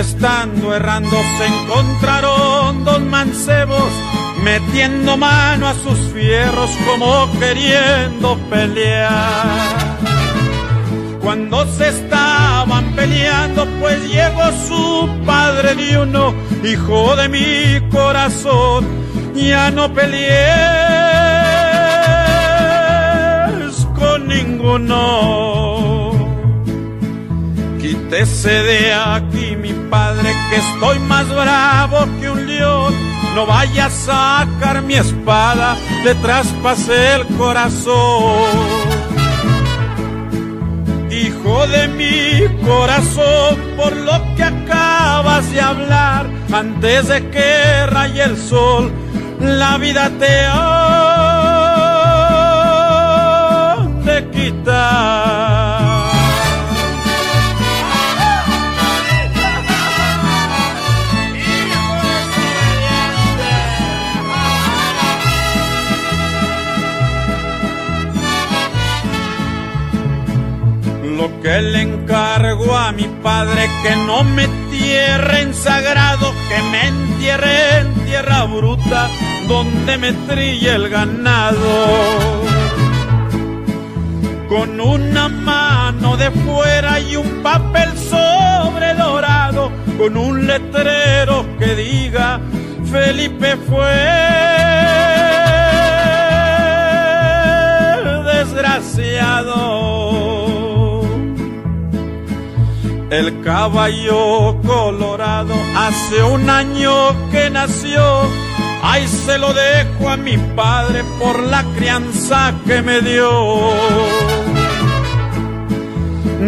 estando errando se encontraron dos mancebos metiendo mano a sus fierros como queriendo pelear. Cuando se estaban peleando, pues llegó su padre de uno, hijo de mi corazón, ya no pelees con ninguno. Quítese de aquí, que estoy más bravo que un león. No vaya a sacar mi espada, le traspase el corazón hijo de mi corazón, por lo que acabas de hablar, antes de que raye el sol, la vida te ha de quitar. Que le encargo a mi padre que no me entierre en sagrado, que me entierre en tierra bruta donde me trille el ganado. Con una mano de fuera y un papel sobre dorado, con un letrero que diga Felipe fue desgraciado. El caballo colorado hace un año que nació. Ay, se lo dejo a mi padre por la crianza que me dio.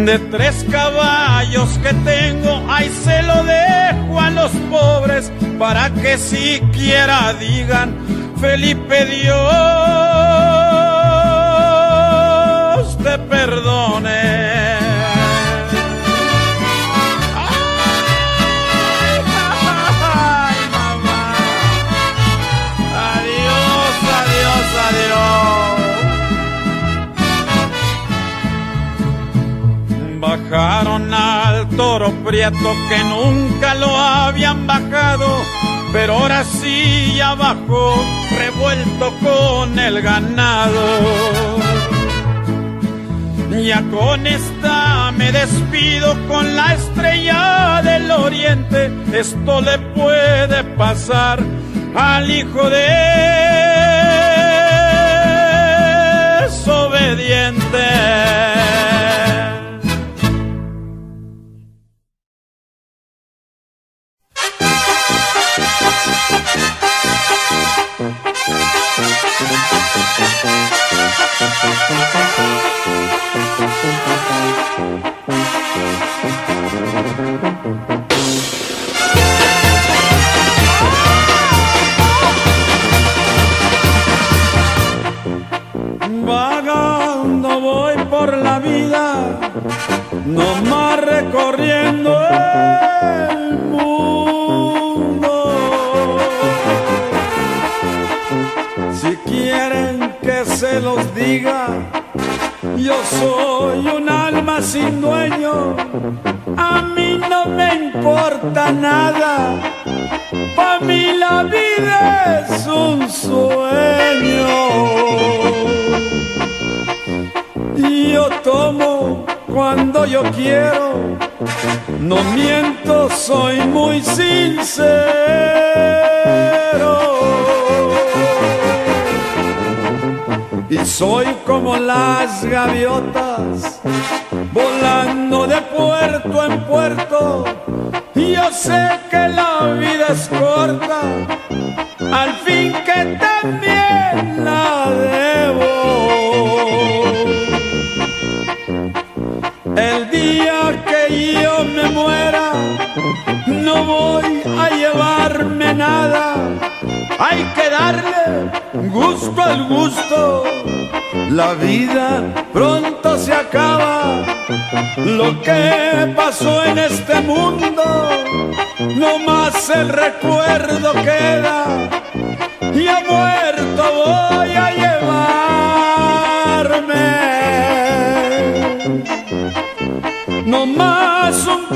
De tres caballos que tengo, ay, se lo dejo a los pobres para que siquiera digan, Felipe Dios te perdone. Bajaron al toro prieto que nunca lo habían bajado, pero ahora sí ya bajó, revuelto con el ganado. Ya con esta me despido con la estrella del oriente. Esto le puede pasar al hijo de desobediente. Nada, para mí la vida es un sueño. Y yo tomo cuando yo quiero, no miento, soy muy sincero. Y soy como las gaviotas, gusto al gusto. La vida pronto se acaba. Lo que pasó en este mundo, no más el recuerdo queda. Y a muerto voy a llevarme no más un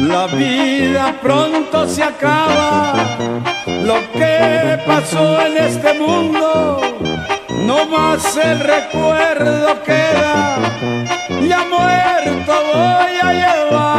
La vida pronto se acaba. Lo que pasó en este mundo, no más el recuerdo queda. Ya muerto voy a llevar.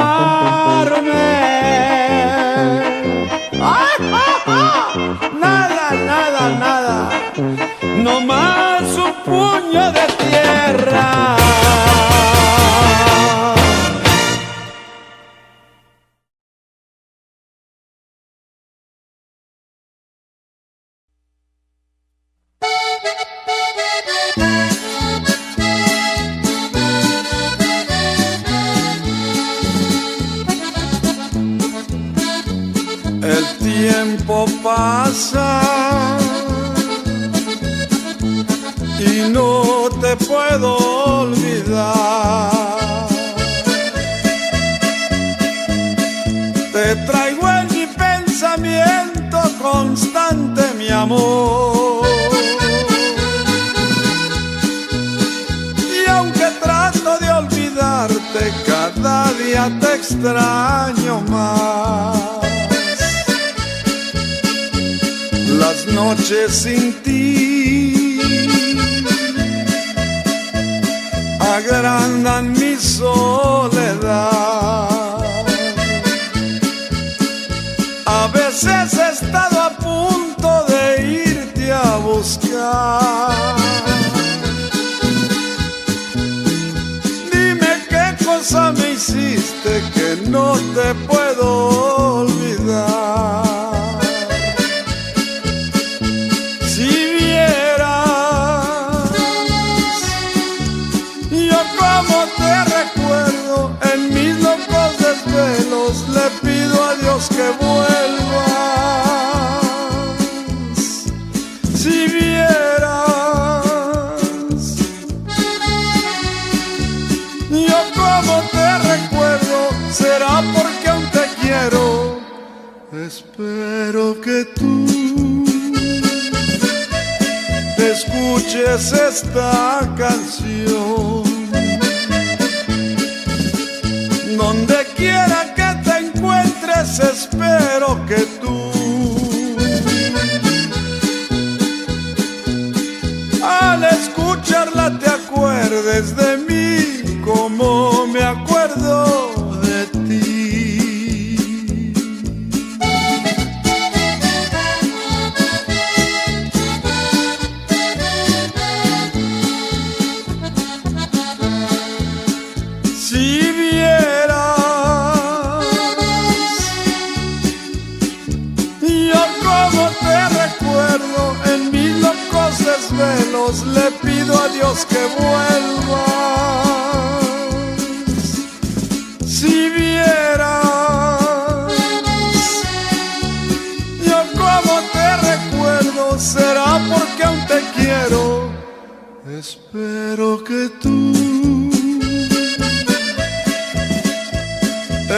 Espero que tú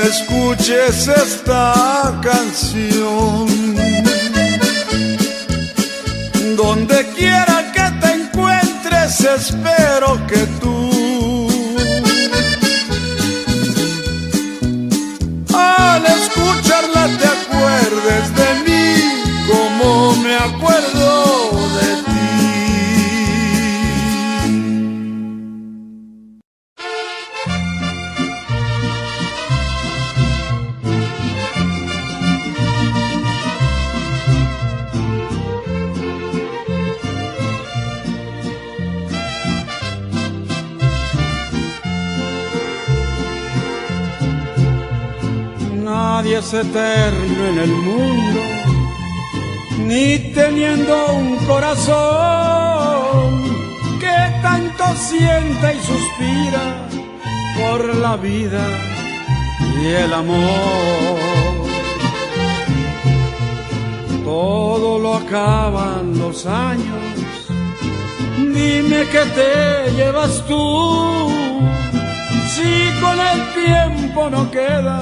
escuches esta canción. Donde quiera que te encuentres, espero que tú eterno en el mundo, ni teniendo un corazón que tanto sienta y suspira por la vida y el amor. Todo lo acaban los años, dime qué te llevas tú, si con el tiempo no queda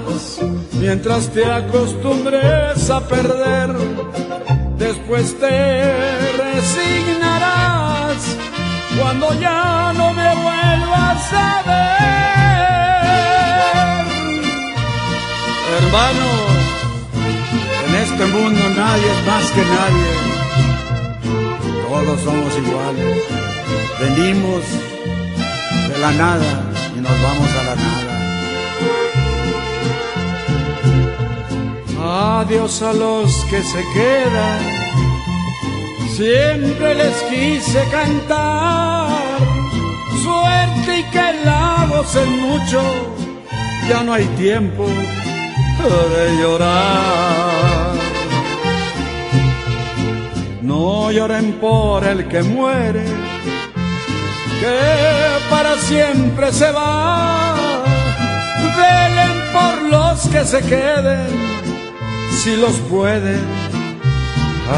mientras te acostumbres a perder. Después te resignarás cuando ya no me vuelvas a ver. Hermanos, en este mundo nadie es más que nadie. Todos somos iguales. Venimos de la nada y nos vamos a la nada. Adiós a los que se quedan. Siempre les quise cantar. Suerte y que la gocen mucho. Ya no hay tiempo de llorar. No lloren por el que muere, que para siempre se va. Velen por los que se queden si los pueden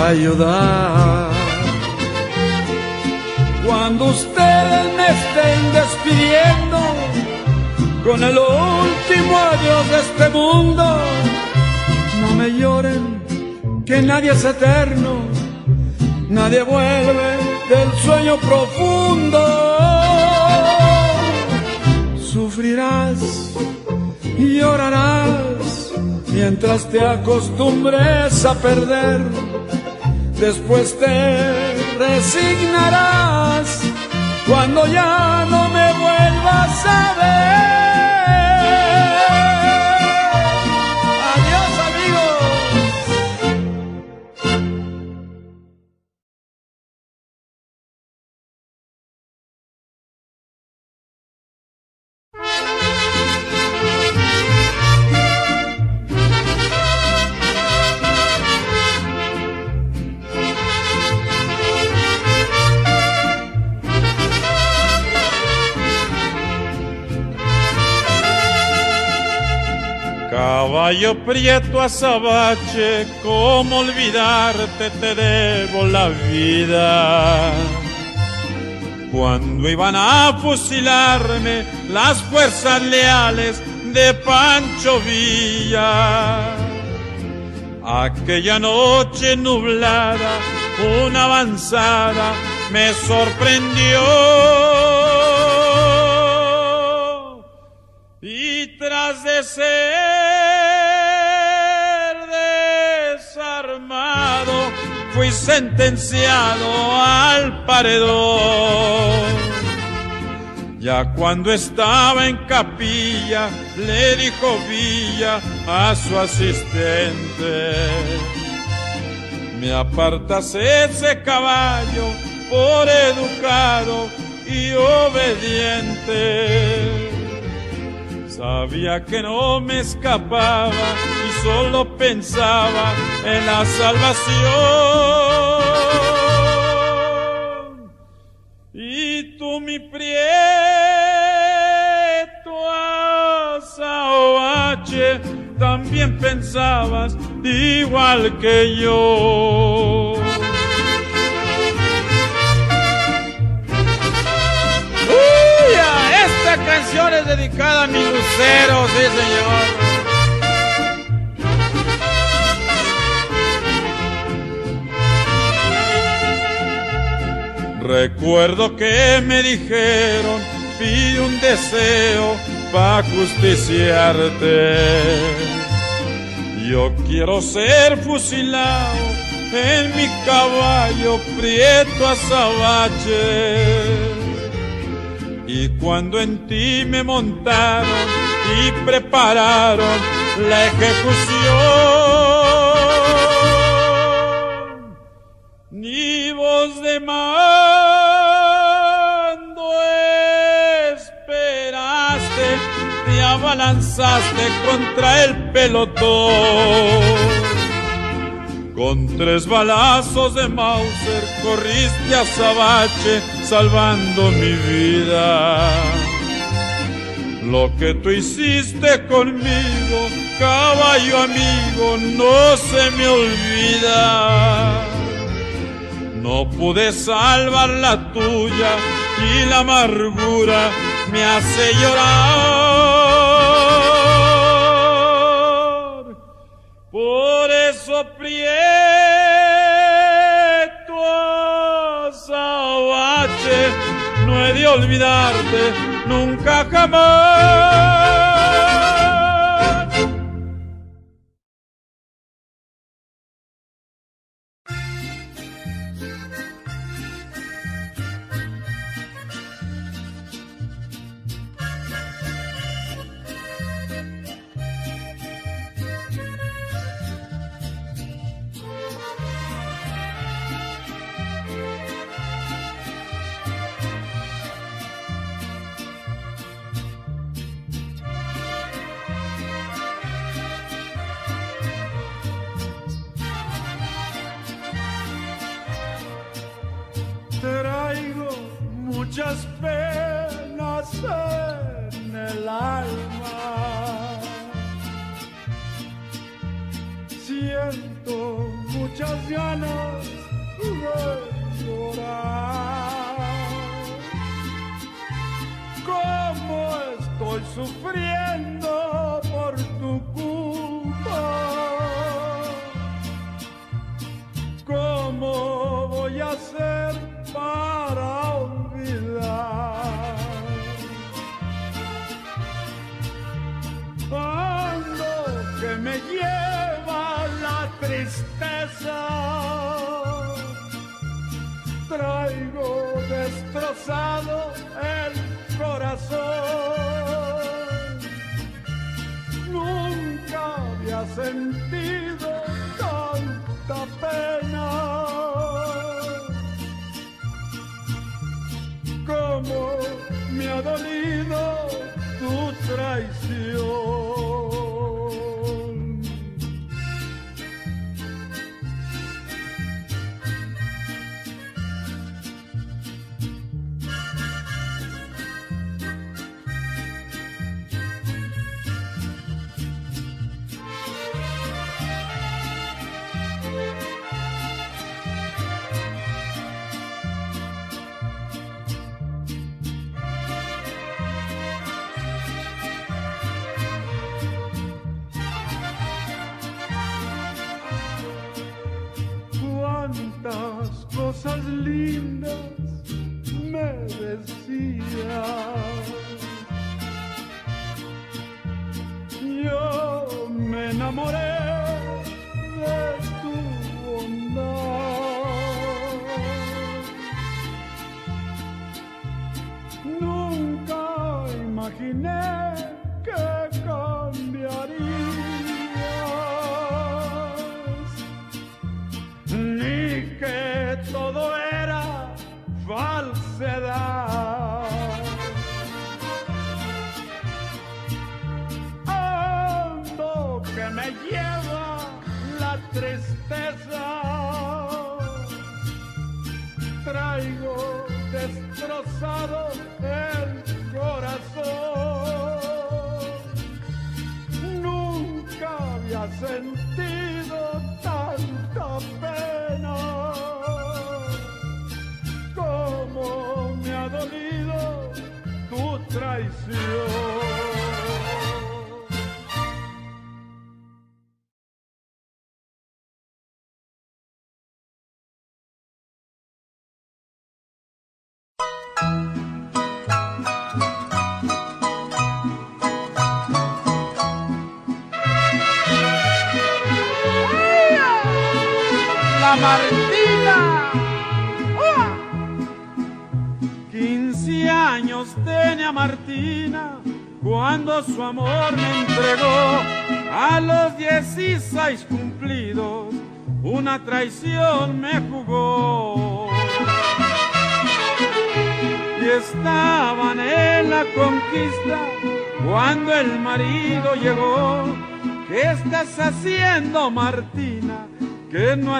ayudar. Cuando ustedes me estén despidiendo con el último adiós de este mundo, no me lloren, que nadie es eterno, nadie vuelve del sueño profundo. Sufrirás y llorarás mientras te acostumbres a perder, después te resignarás cuando ya no me vuelvas a ver. Caballo prieto azabache, cómo olvidarte te debo la vida. Cuando iban a fusilarme las fuerzas leales de Pancho Villa. Aquella noche nublada, una avanzada me sorprendió. Y tras de ser fui sentenciado al paredón. Ya cuando estaba en capilla, le dijo Villa a su asistente, me apartas ese caballo por educado y obediente. Sabía que no me escapaba y solo pensaba en la salvación. Y tú mi prieto también pensabas igual que yo. Canción es dedicada a mi lucero, sí señor. Recuerdo que me dijeron, pide un deseo para justiciarte. Yo quiero ser fusilado en mi caballo prieto azabache y cuando en ti me montaron y prepararon la ejecución, ni voz de mando esperaste, te abalanzaste contra el pelotón Con tres balazos de Mauser corriste a Sabache salvando mi vida. Lo que tú hiciste conmigo, caballo amigo, no se me olvida. No pude salvar la tuya y la amargura me hace llorar. Eso prieto azabache, no he de olvidarte nunca jamás.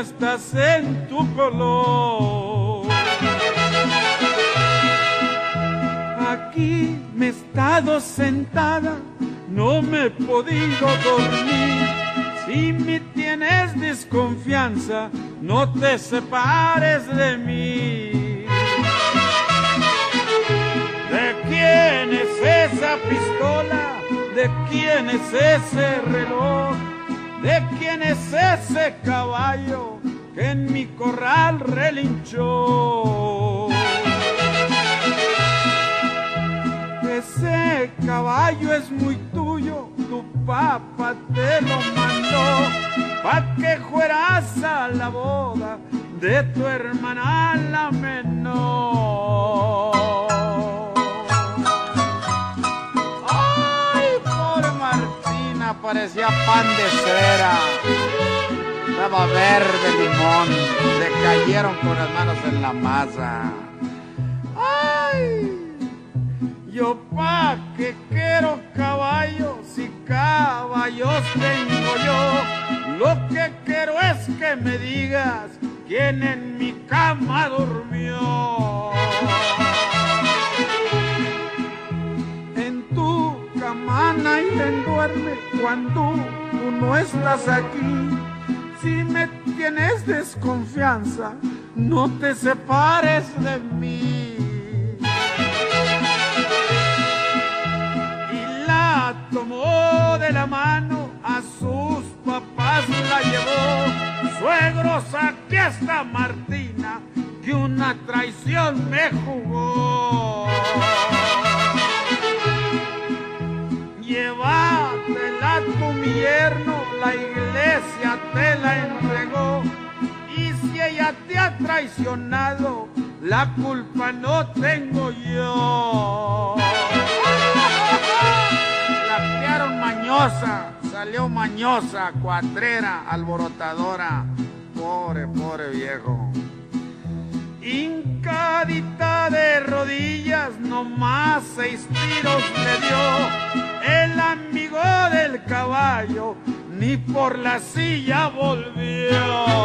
Estás en tu color. Aquí me he estado sentada, no me he podido dormir. Si me tienes desconfianza, no te separes de mí. ¿De quién es esa pistola? ¿De quién es ese que fueras a la boda de tu hermana la menor. parecía pan de cera. Estaba verde limón. Se cayeron con las manos en la masa. ¡Ay! Yo pa' que quiero caballos y caballos tengo yo. Lo que quiero es que me digas quién en mi cama durmió. Mana y duerme cuando tú no estás aquí. Si me tienes desconfianza, no te separes de mí. Y la tomó de la mano, a sus papás la llevó. Suegros, aquí está Martina, que una traición me jugó. llévatela tu mi la iglesia te la entregó. Y si ella te ha traicionado, la culpa no tengo yo. La criaron mañosa, salió mañosa, cuatrera, alborotadora. Pobre, pobre viejo. Hincadita de rodillas, nomás seis tiros le dio el amigo del caballo ni por la silla volvió.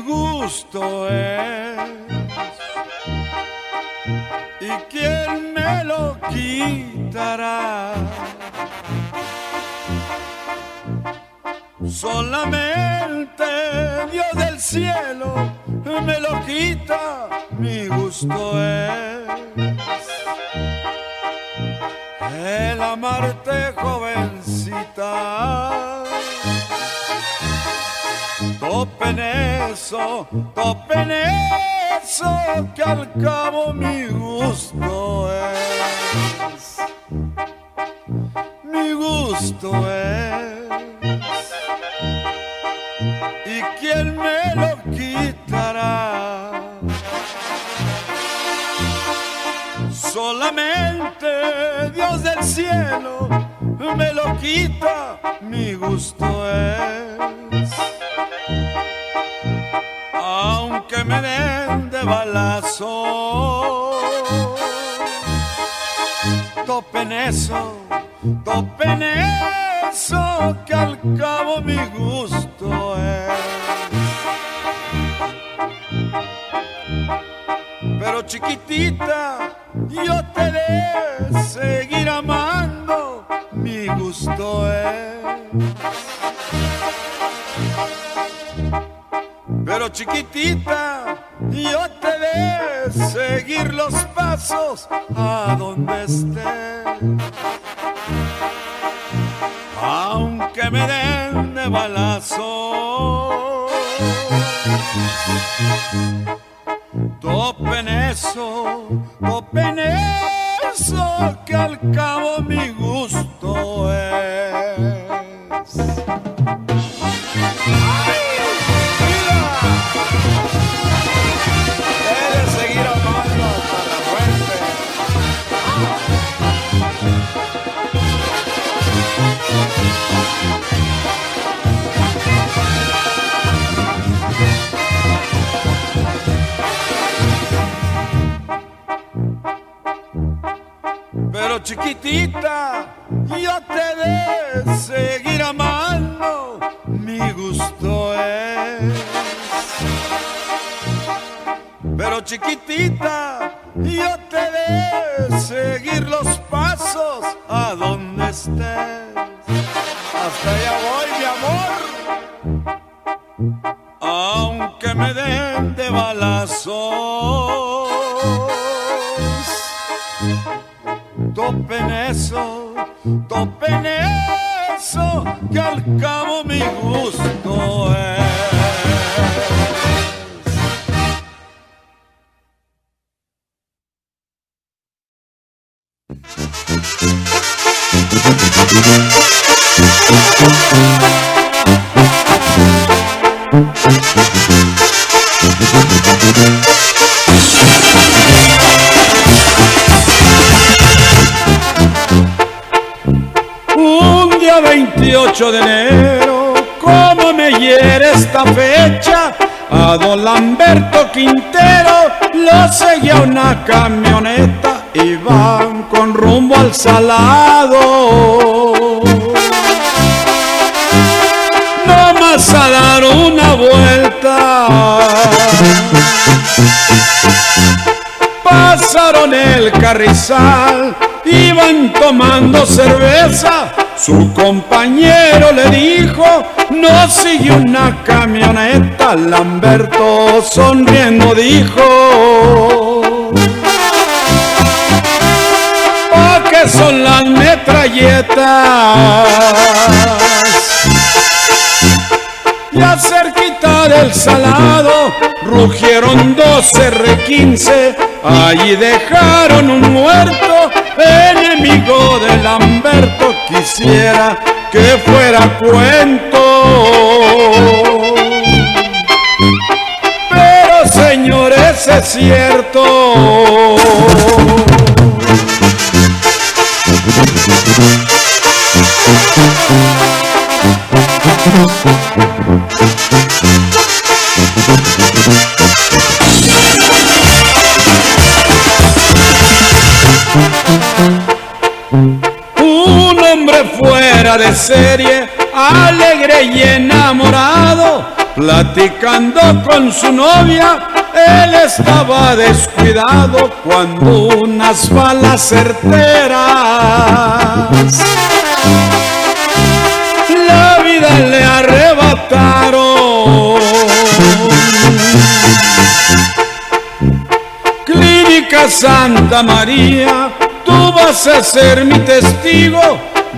Gusto es. ¿Y quién me lo quitará? Solamente Dios del cielo me lo quita, mi gusto es. El amarte jovencita Topen eso, topen eso, que al cabo mi gusto es. Mi gusto es. ¿Y quién me lo quitará? Solamente Dios del cielo me lo quita, mi gusto es aunque me den de balazo. Topen eso, topen eso, que al cabo mi gusto es. Pero chiquitita, yo te de seguir amando, gusto es. Pero chiquitita, yo te de seguir los pasos a donde estés. Aunque me den de balazo. Topen eso, topen eso, que al cabo mi gusto santo es. Seguir. Pero chiquitita yo te de seguir amando, mi gusto es. Pero chiquitita, yo te de seguir los pasos a donde estés. Hasta allá voy, mi amor. Aunque me den de balazos topen eso, topen eso, que al cabo mi gusto es. Un 28 de enero, como me hiere esta fecha, a don Lamberto Quintero lo seguía una camioneta y van con rumbo al salado. No más a dar una vuelta. Pasaron el carrizal, iban tomando cerveza. Su compañero le dijo, no sigue una camioneta. Lamberto sonriendo dijo, ¿pa qué son las metralletas? Ya cerquita del salado rugieron dos R15, allí dejaron un muerto, enemigo de Lamberto, quisiera que fuera cuento. Pero señores, es cierto. De serie, alegre y enamorado, platicando con su novia, él estaba descuidado cuando unas balas certeras la vida le arrebataron. Clínica Santa María, tú vas a ser mi testigo.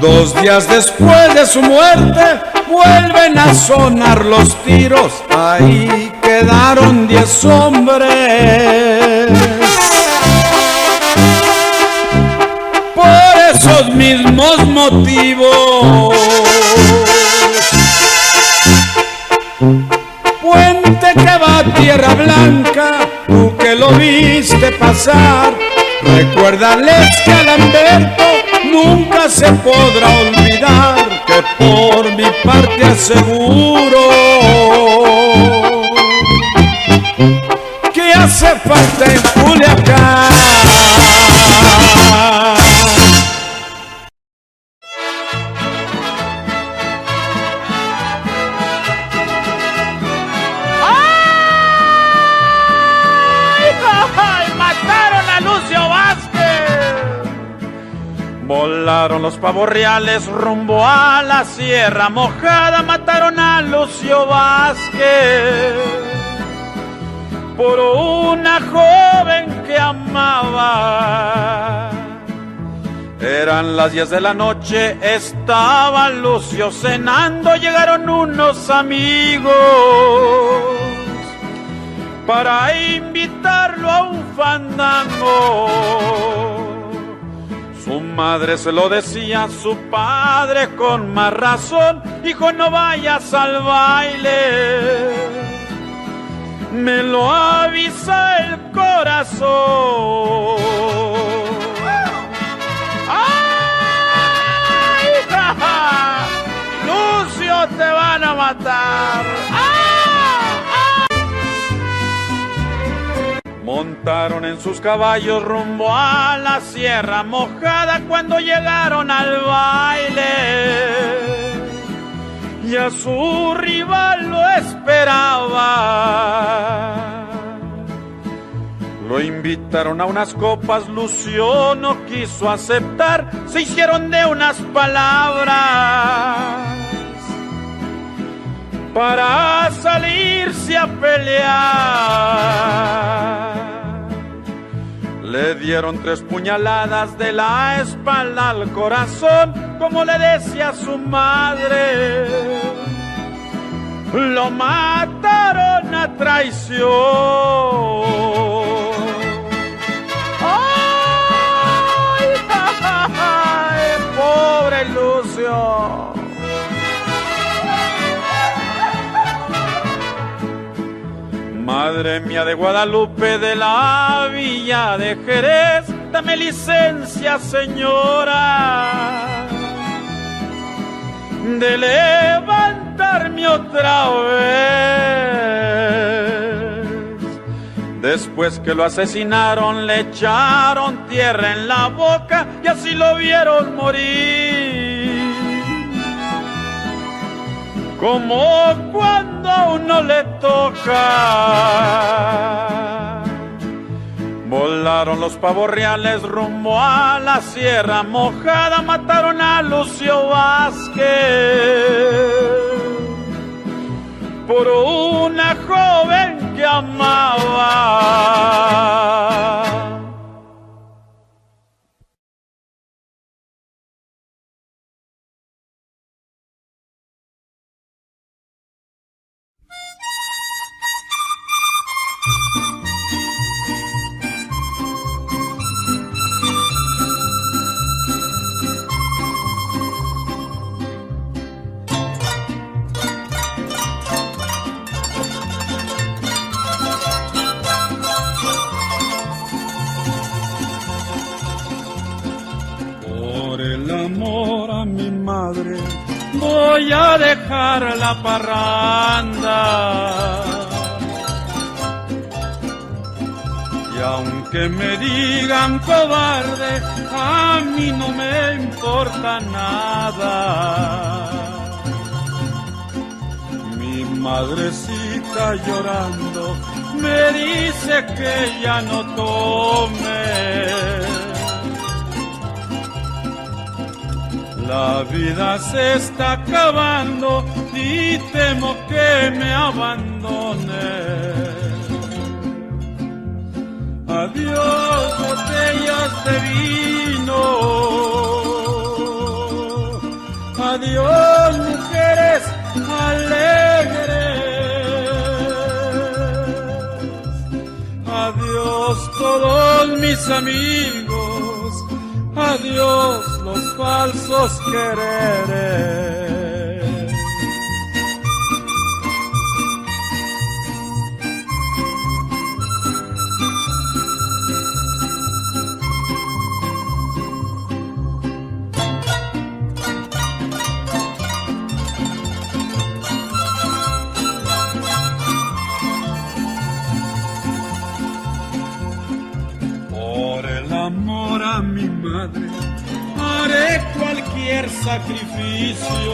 Dos días después de su muerte, vuelven a sonar los tiros. Ahí quedaron diez hombres. Por esos mismos motivos. Puente que va a Tierra Blanca, tú que lo viste pasar, recuérdales que a Lamberto nunca se podrá olvidar que por mi parte aseguro que hace falta en Culiacán. Volaron los pavos reales rumbo a la Sierra Mojada, mataron a Lucio Vázquez por una joven que amaba. Eran las 10 de la noche, estaba Lucio cenando, llegaron unos amigos para invitarlo a un fandango. Su madre se lo decía, su padre con más razón, hijo no vayas al baile. Me lo avisa el corazón. ¡Ay! Lucio, te van a matar. Montaron en sus caballos rumbo a la sierra mojada cuando llegaron al baile. Y a su rival lo esperaba. Lo invitaron a unas copas, Lucio no quiso aceptar, se hicieron de unas palabras para salirse a pelear. Le dieron tres puñaladas de la espalda al corazón, como le decía su madre. Lo mataron a traición. ¡Ay, pobre Lucio! Madre mía de Guadalupe de la villa de Jerez, dame licencia, señora, de levantarme otra vez. Después que lo asesinaron, le echaron tierra en la boca y así lo vieron morir como cuando a uno le toca. Volaron los pavos reales rumbo a la sierra mojada, mataron a Lucio Vázquez por una joven que amaba. Voy a dejar la parranda. Y aunque me digan cobarde, a mí no me importa nada. Mi madrecita llorando me dice que ya no tome La vida se está acabando y temo que me abandone. Adiós, botellas de vino. Adiós, mujeres alegres. Adiós, todos mis amigos. Adiós los falsos quereres. Sacrificio.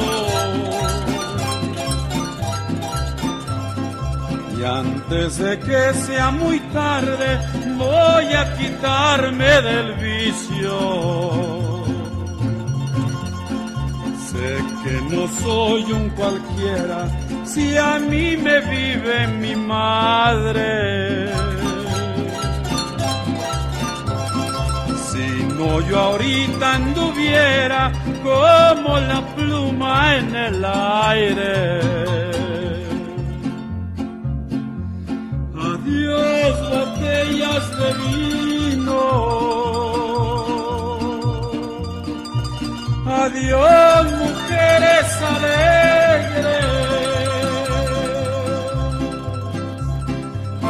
Y antes de que sea muy tarde, voy a quitarme del vicio. Sé que no soy un cualquiera, si a mí me vive mi madre. no yo ahorita anduviera como la pluma en el aire. Adiós botellas de vino. Adiós mujeres alegres.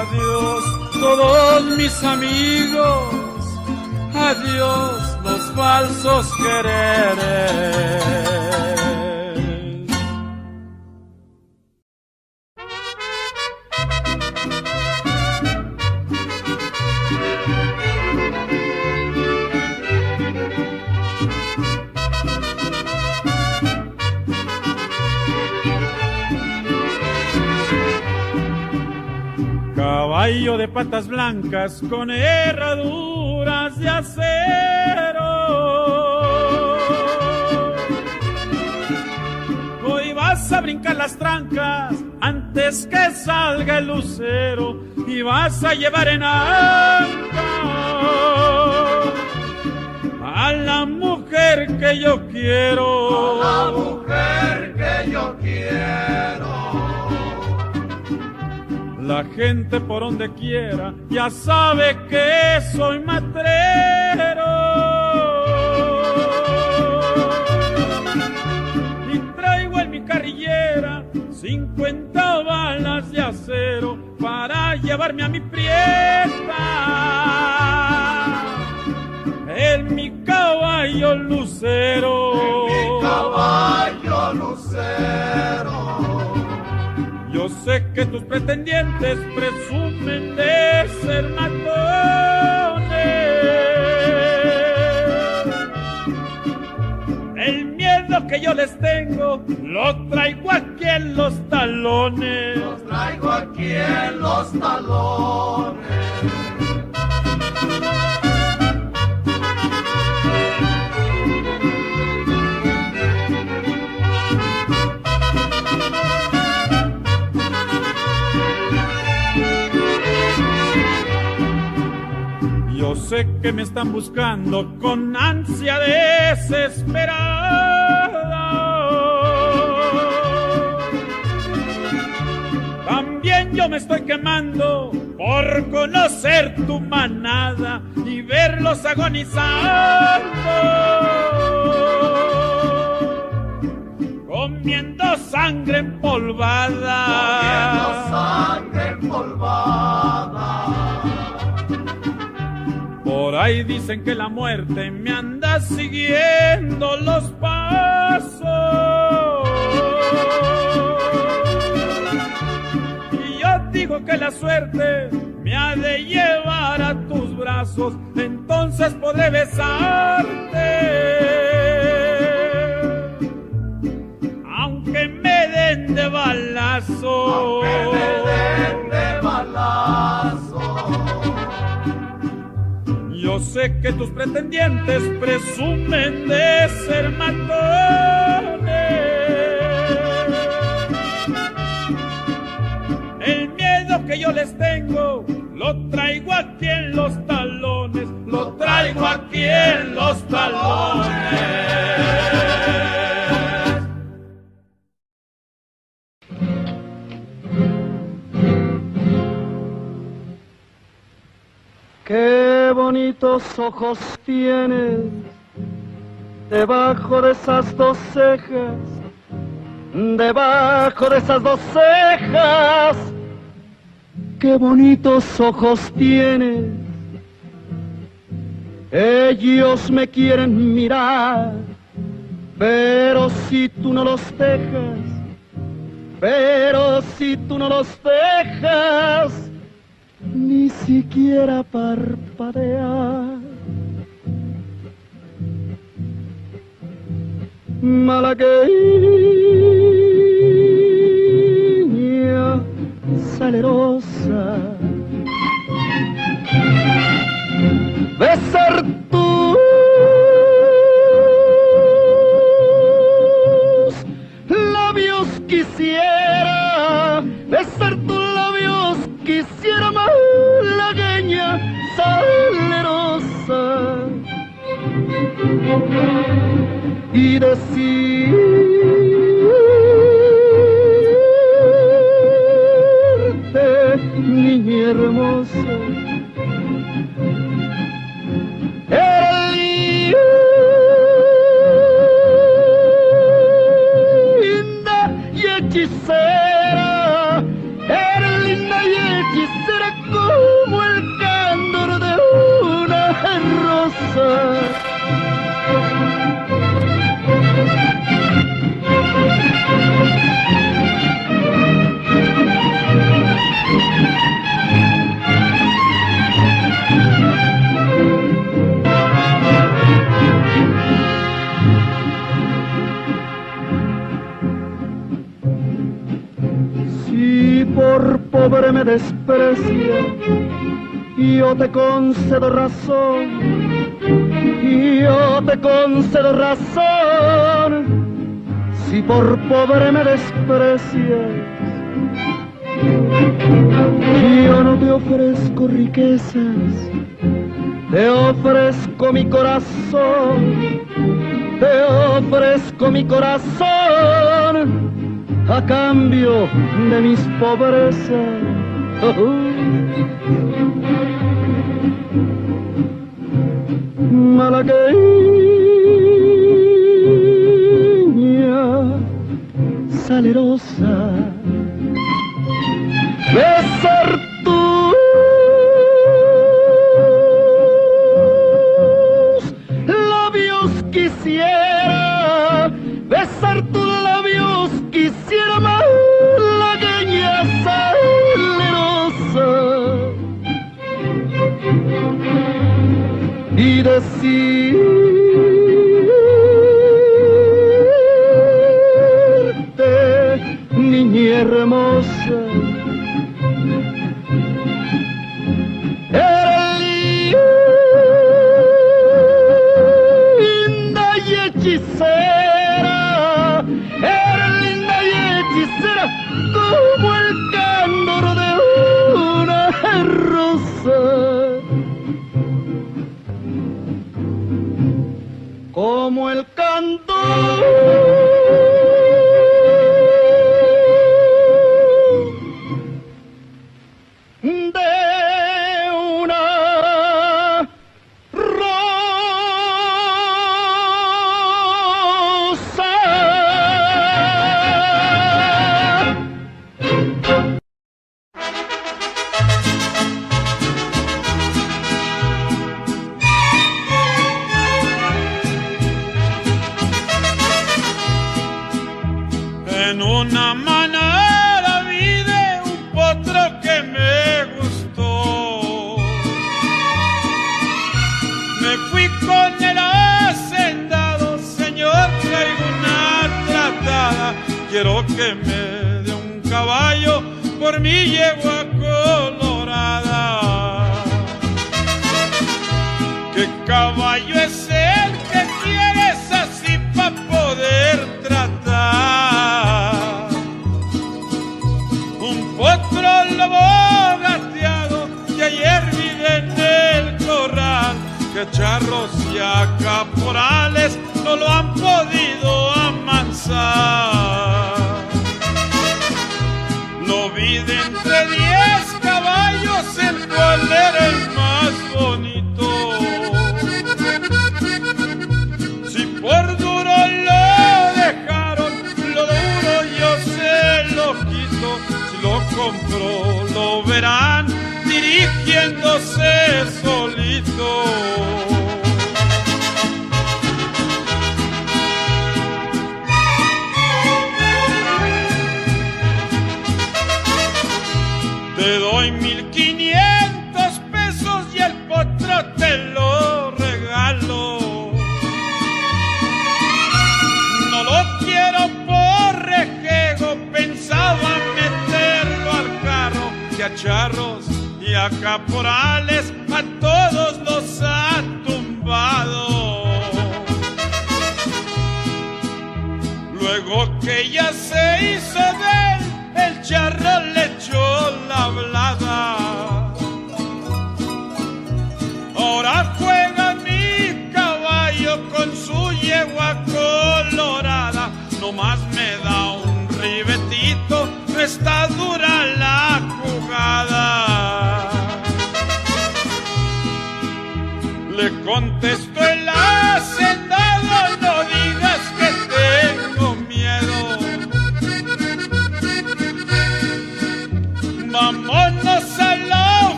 Adiós todos mis amigos adiós falsos quereres. Caballo de patas blancas con herraduras de acero brincar las trancas antes que salga el lucero y vas a llevar en anca a la mujer que yo quiero. A la mujer que yo quiero. La gente por donde quiera ya sabe que soy matrero. 50 balas de acero para llevarme a mi prieta. En mi caballo lucero. En mi caballo lucero. Yo sé que tus pretendientes presumen de en los talones. Los traigo aquí en los talones. Yo sé que me están buscando con ansia desesperada. Me estoy quemando por conocer tu manada y verlos agonizando. Comiendo sangre empolvada. Comiendo sangre empolvada. Por ahí dicen que la muerte me anda siguiendo los pasos. Que la suerte me ha de llevar a tus brazos, entonces podré besarte. Aunque me den de balazo. Aunque me den de balazo. Yo sé que tus pretendientes presumen de ser matones. Que yo les tengo lo traigo aquí en los talones, lo traigo aquí en los talones. Qué bonitos ojos tienes debajo de esas dos cejas, debajo de esas dos cejas. Qué bonitos ojos tienes. Ellos me quieren mirar, pero si tú no los dejas, pero si tú no los dejas, ni siquiera parpadear. Malagueña salerosa, besar tus labios quisiera, besar tus labios quisiera malagueña salerosa. Y decirte, niña desprecia, yo te concedo razón, yo te concedo razón, si por pobre me desprecias. Yo no te ofrezco riquezas, te ofrezco mi corazón, te ofrezco mi corazón a cambio de mis pobrezas. Oh,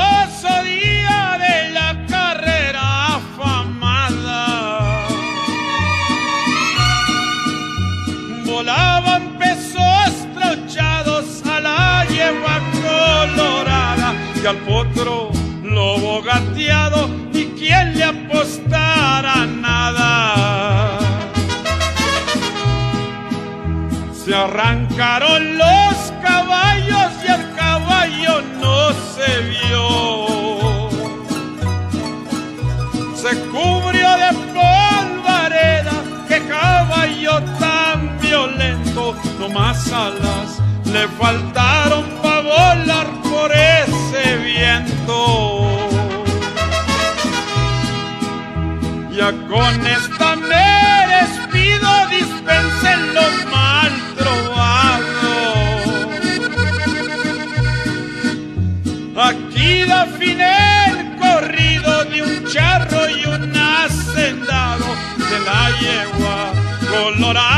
glorioso día de la carrera afamada. Volaban pesos trochados a la yegua colorada y al potro lobo gateado y quien le apostara nada. Se arrancaron los se vio. Se cubrió de polvareda, que caballo tan violento, no más alas le faltaron para volar por ese viento. Ya con esta me despido, dispensen un charro y un hacendado de la yegua colorada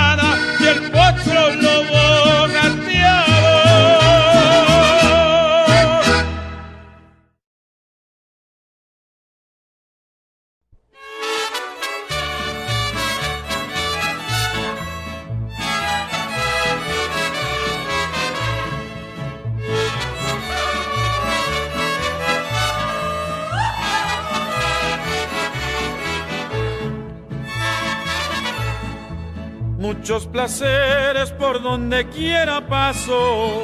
placeres por donde quiera paso,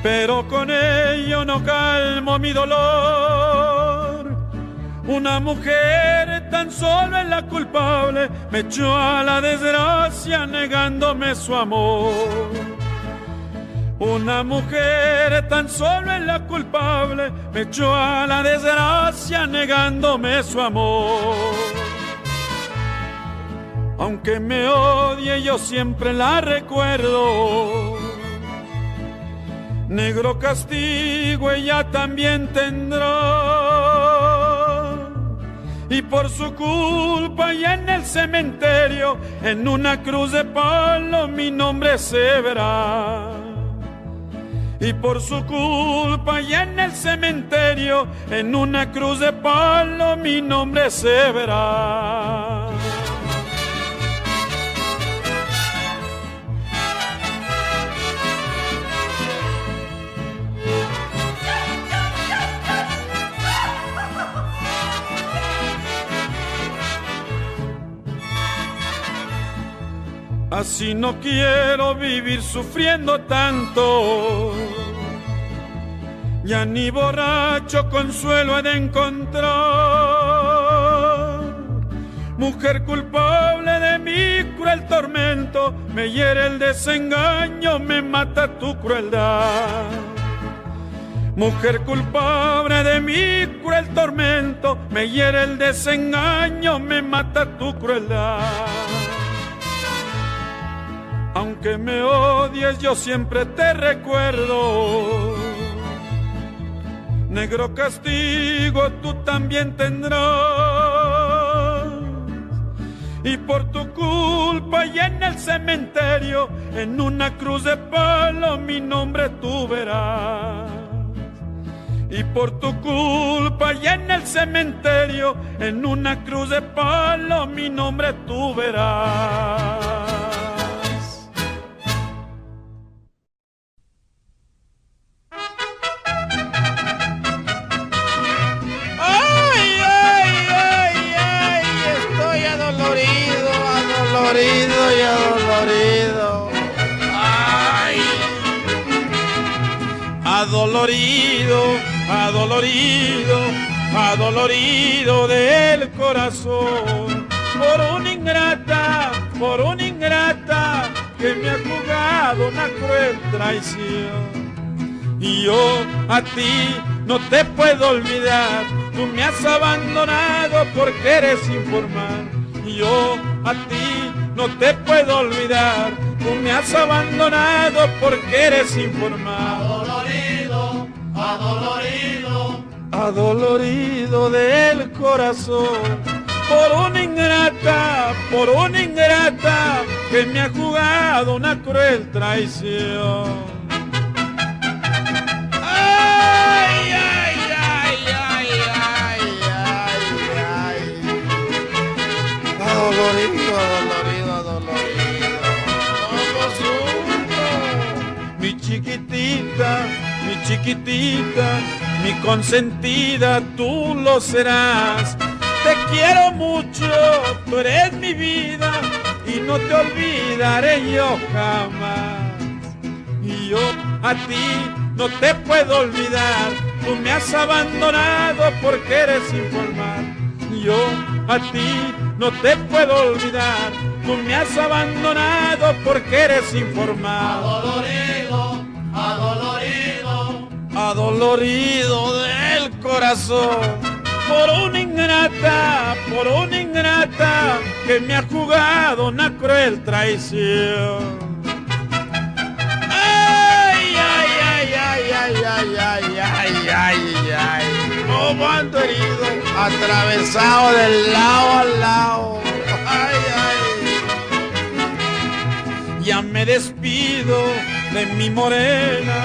pero con ello no calmo mi dolor. Una mujer tan solo es la culpable, me echó a la desgracia negándome su amor. Una mujer tan solo es la culpable, me echó a la desgracia negándome su amor. Aunque me odie, yo siempre la recuerdo. Negro castigo ella también tendrá. Y por su culpa y en el cementerio, en una cruz de palo, mi nombre se verá. Y por su culpa y en el cementerio, en una cruz de palo, mi nombre se verá. Así no quiero vivir sufriendo tanto. Ya ni borracho consuelo he de encontrar. Mujer culpable de mi cruel tormento, me hiere el desengaño, me mata tu crueldad. Mujer culpable de mi cruel tormento, me hiere el desengaño, me mata tu crueldad. Aunque me odies, yo siempre te recuerdo. Negro castigo tú también tendrás. Y por tu culpa y en el cementerio, en una cruz de palo, mi nombre tú verás. Y por tu culpa y en el cementerio, en una cruz de palo, mi nombre tú verás. Adolorido del corazón, por una ingrata, por una ingrata que me ha jugado una cruel traición. Y yo a ti no te puedo olvidar, tú me has abandonado porque eres informal. Y yo a ti no te puedo olvidar, tú me has abandonado porque eres informal. Adolorido, adolorido, adolorido del corazón por una ingrata, por una ingrata que me ha jugado una cruel traición. Mi chiquitita, mi chiquitita, mi consentida tú lo serás. Te quiero mucho, tú eres mi vida y no te olvidaré yo jamás. Y yo a ti no te puedo olvidar, tú me has abandonado porque eres informal. Yo a ti no te puedo olvidar, tú me has abandonado porque eres informal. Adolorido, adolorido, adolorido del corazón por una ingrata, por una ingrata que me ha jugado una cruel traición. Ay, ay, ay, ay, ay, ay, ay, ay, ay, ay, como ando herido, atravesado del lado al lado. Ay, ay. Ya me despido de mi morena,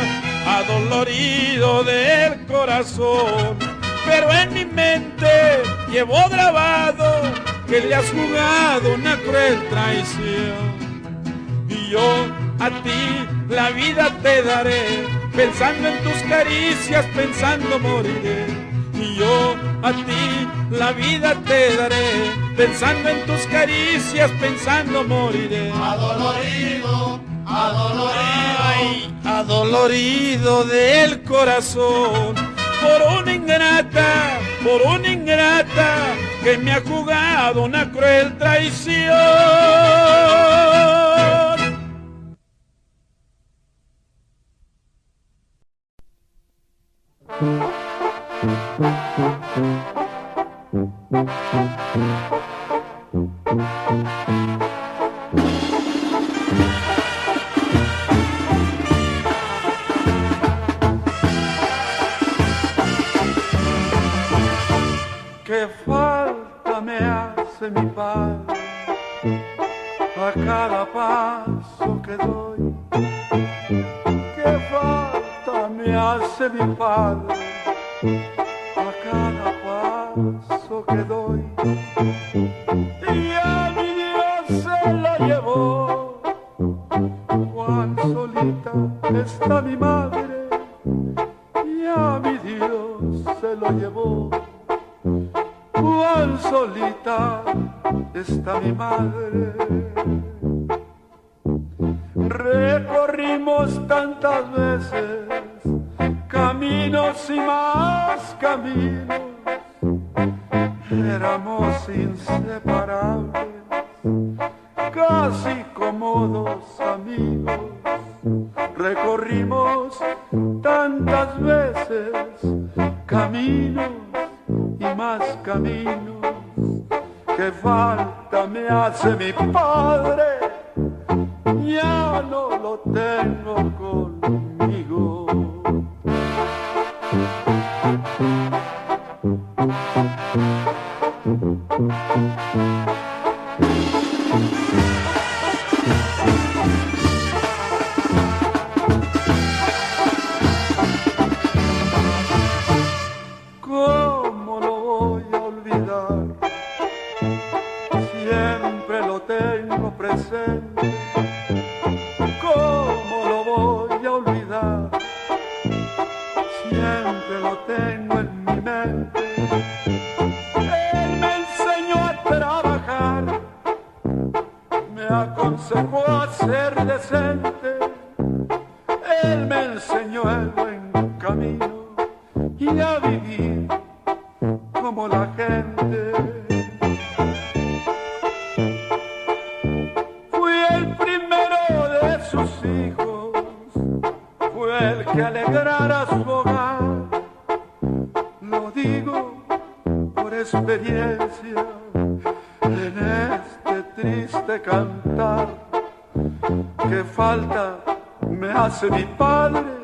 adolorido del corazón pero en mi mente llevo grabado que le has jugado una cruel traición. Y yo a ti la vida te daré, pensando en tus caricias, pensando moriré. Y yo a ti la vida te daré, pensando en tus caricias, pensando moriré. Adolorido, adolorido, adolorido del corazón por una ingrata, por una ingrata que me ha jugado una cruel traición. Qué falta me hace mi padre a cada paso que doy. Qué falta me hace mi padre a cada paso que doy. Y a mi Dios se la llevó. Juan solita está mi madre y a mi Dios se lo llevó cuán solita está mi madre. Recorrimos tantas veces caminos y más caminos. Éramos inseparables, casi como dos amigos. Recorrimos tantas veces caminos y más caminos que falta me hace mi padre, ya no lo tengo conmigo. Y a vivir como la gente. Fui el primero de sus hijos, fue el que alegrara su hogar. Lo digo por experiencia en este triste cantar. Que falta me hace mi padre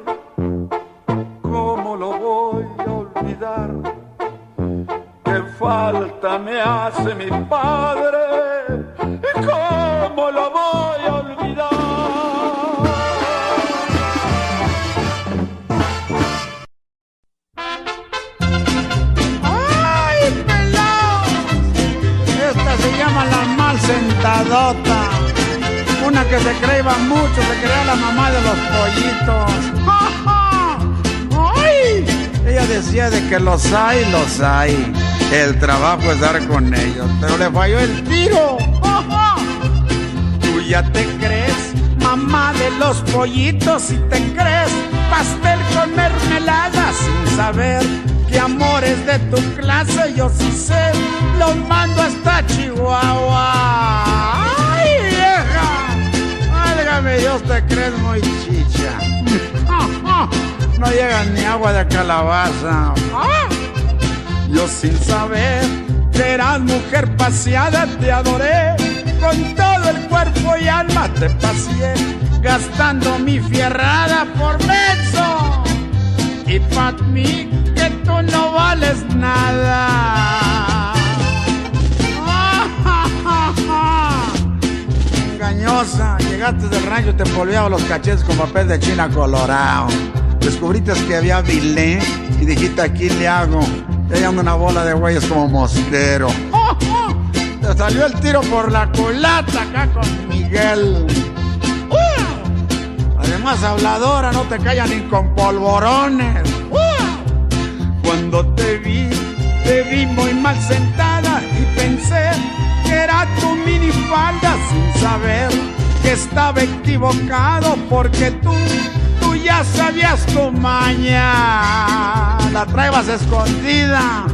los hay, los hay. El trabajo es dar con ellos, pero le falló el tiro. Tú ya te crees mamá de los pollitos y te crees pastel con mermelada sin saber que amores de tu clase yo sí sé, los mando hasta Chihuahua. ¡Ay, vieja! Válgame Dios, te crees muy chicha. No llega ni agua de calabaza. Sin saber que eras mujer paseada te adoré con todo el cuerpo y alma te paseé, gastando mi fierrada por menso. Y para mí que tú no vales nada. Engañosa, llegaste del rancho te polveaba los cachetes con papel de China colorado. Descubriste que había vilé y dijiste aquí le hago. Ando una bola de güeyes como mosquero. Te salió el tiro por la culata acá con Miguel. Además, habladora, no te callan ni con polvorones. Cuando te vi, te vi muy mal sentada y pensé que era tu minifalda sin saber que estaba equivocado porque tú, ya sabías tu maña. La traebas escondida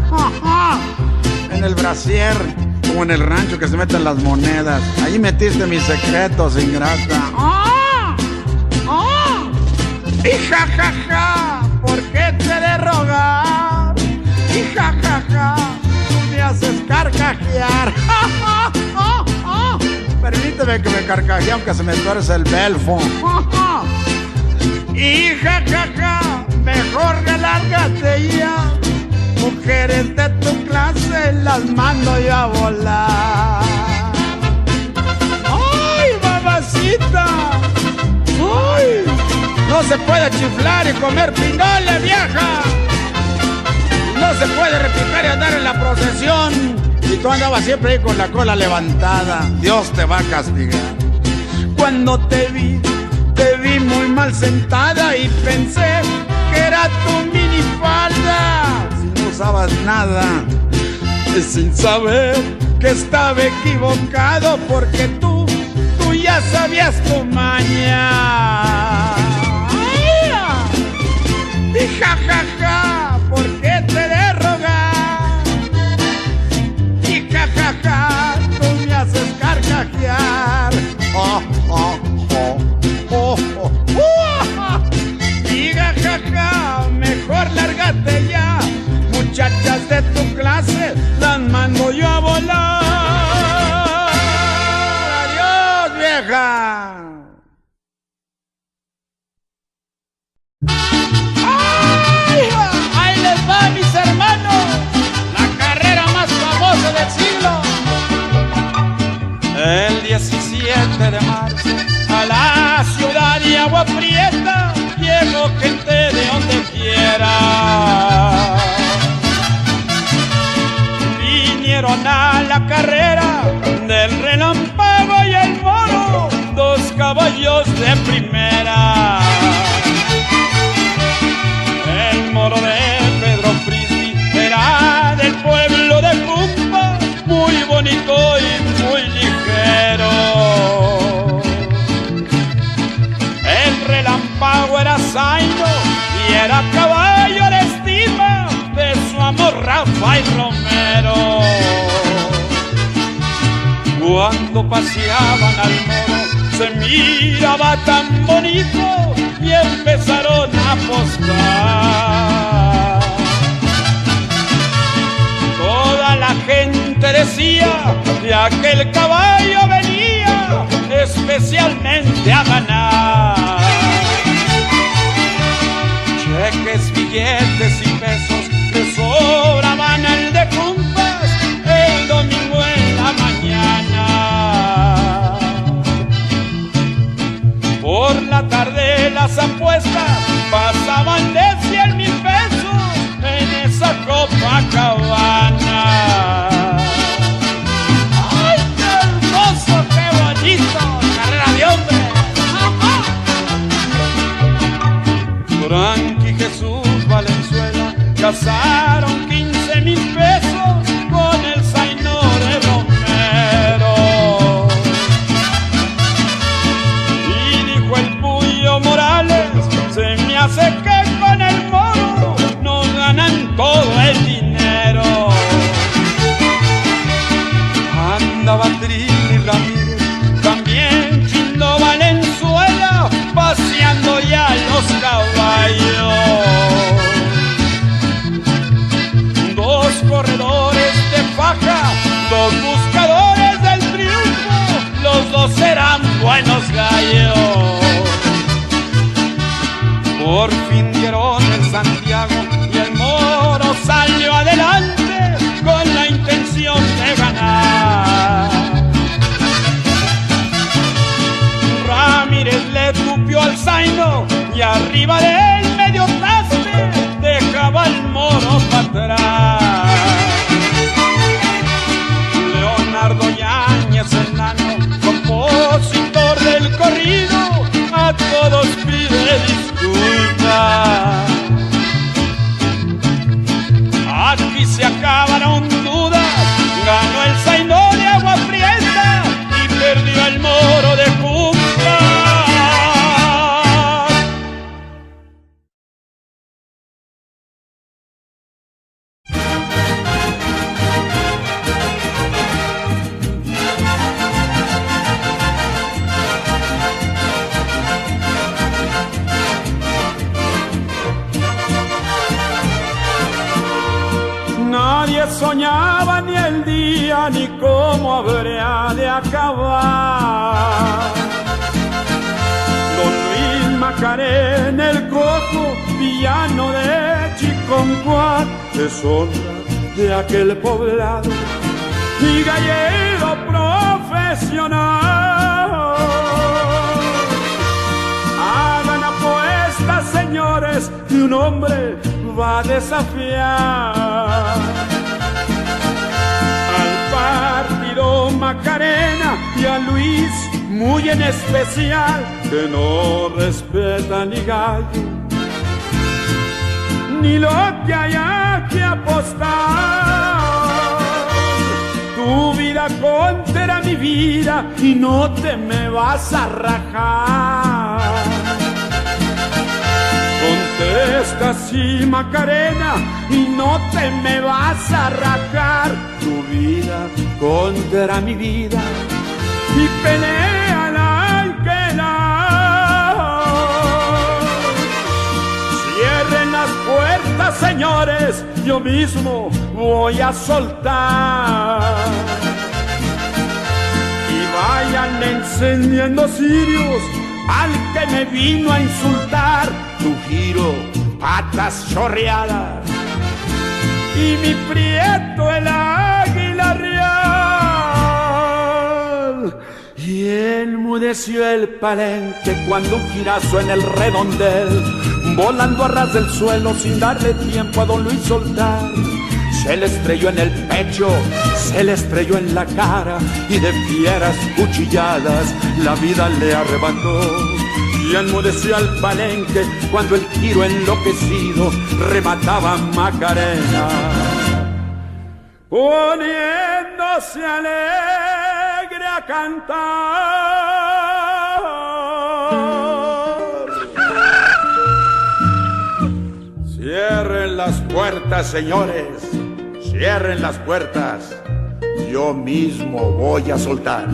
en el brasier como en el rancho que se meten las monedas. Ahí metiste mis secretos, ingrata. ¡Ah! ¡Ah! Y ja, ja, ja, ¿por qué te de rogar? Y ja, ja, ja, tú me haces carcajear. ¡Ja, ja, ja, ja! Permíteme que me carcajee aunque se me tuerce el belfo. ¡Ja, ja! Ja, mejor relárgate ya. Mujeres de tu clase las mando yo a volar. ¡Ay, mamacita! ¡Ay! No se puede chiflar y comer pinole, vieja. No se puede repicar y andar en la procesión. Y tú andabas siempre ahí con la cola levantada. Dios te va a castigar. Cuando te vi, mal sentada y pensé que era tu minifalda. Si no usabas nada, sin saber que estaba equivocado porque tú, tú ya sabías tu maña. Y ja, ja, ja, ¿por qué te de rogar? Y ja, ja, ja, tú me haces carcajear. Oh, oh, ya. Muchachas de tu clase, las mando yo a volar. Adiós, vieja. ¡Ay! ¡Ahí les va, mis hermanos! La carrera más famosa del siglo. El 17 de marzo, a la ciudad de Agua Prieta, Vinieron a la carrera del relámpago y el moro, dos caballos de primera. Rafael Romero. Cuando paseaban al moro se miraba tan bonito y empezaron a apostar. Toda la gente decía que aquel caballo venía especialmente a ganar. Cheques, billetes y pesos de el domingo en la mañana. Por la tarde las apuestas pasaban de cien mil pesos en esa Copacabana. ¡Ay, qué hermoso, qué bonito! ¡Carrera de hombre! Frankie Jesús Valenzuela andaba y mi prieto el águila real. Y enmudeció el palenque cuando un girazo en el redondel, volando a ras del suelo sin darle tiempo a don Luis soltar. Se le estrelló en el pecho, se le estrelló en la cara y de fieras cuchilladas la vida le arrebató y enmudeció al palenque cuando el tiro enloquecido remataba Macarena. Poniéndose alegre a cantar. Cierren las puertas, señores, cierren las puertas. Yo mismo voy a soltar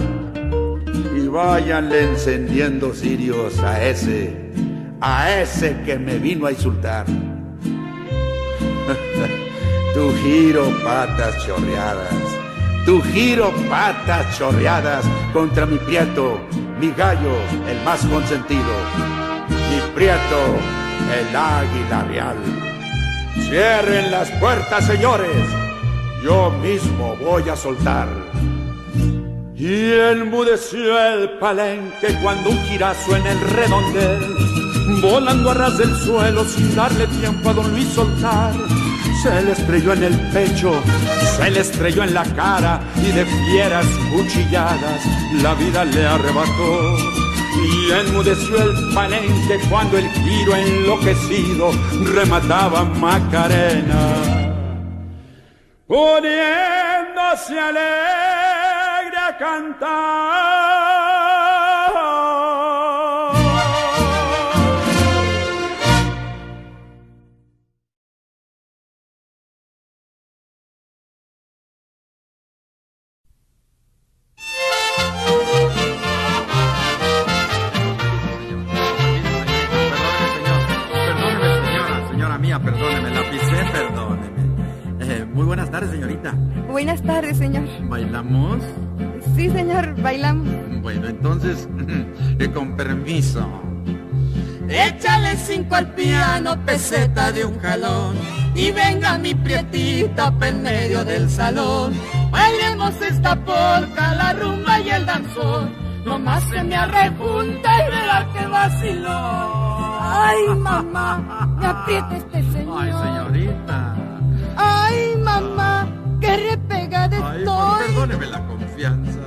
váyanle encendiendo cirios a ese, a ese que me vino a insultar. tu giro patas chorreadas, tu giro patas chorreadas contra mi prieto, mi gallo, el más consentido, mi prieto, el águila real. Cierren las puertas, señores, yo mismo voy a soltar. Y enmudeció el palenque cuando un girazo en el redondel, volando a ras del suelo sin darle tiempo a don Luis soltar, se le estrelló en el pecho, se le estrelló en la cara y de fieras cuchilladas la vida le arrebató. Y enmudeció el palenque cuando el giro enloquecido remataba Macarena, poniéndose alegre a cantar. Perdóneme, señora, señora mía, perdóneme, la pisé, perdóneme. Eh, muy buenas tardes, señorita. Buenas tardes, señor. ¿Bailamos? Sí, señor, bailamos. Bueno, entonces, eh, con permiso. Échale cinco al piano, peseta de un jalón. Y venga mi prietita pa' en medio del salón. Bailemos esta polca, la rumba y el danzón. Nomás se me arrejunta y verá que vaciló. Ay, mamá, me aprieta este señor. Ay, señorita. Ay, mamá, qué repegada estoy. perdóneme la confianza.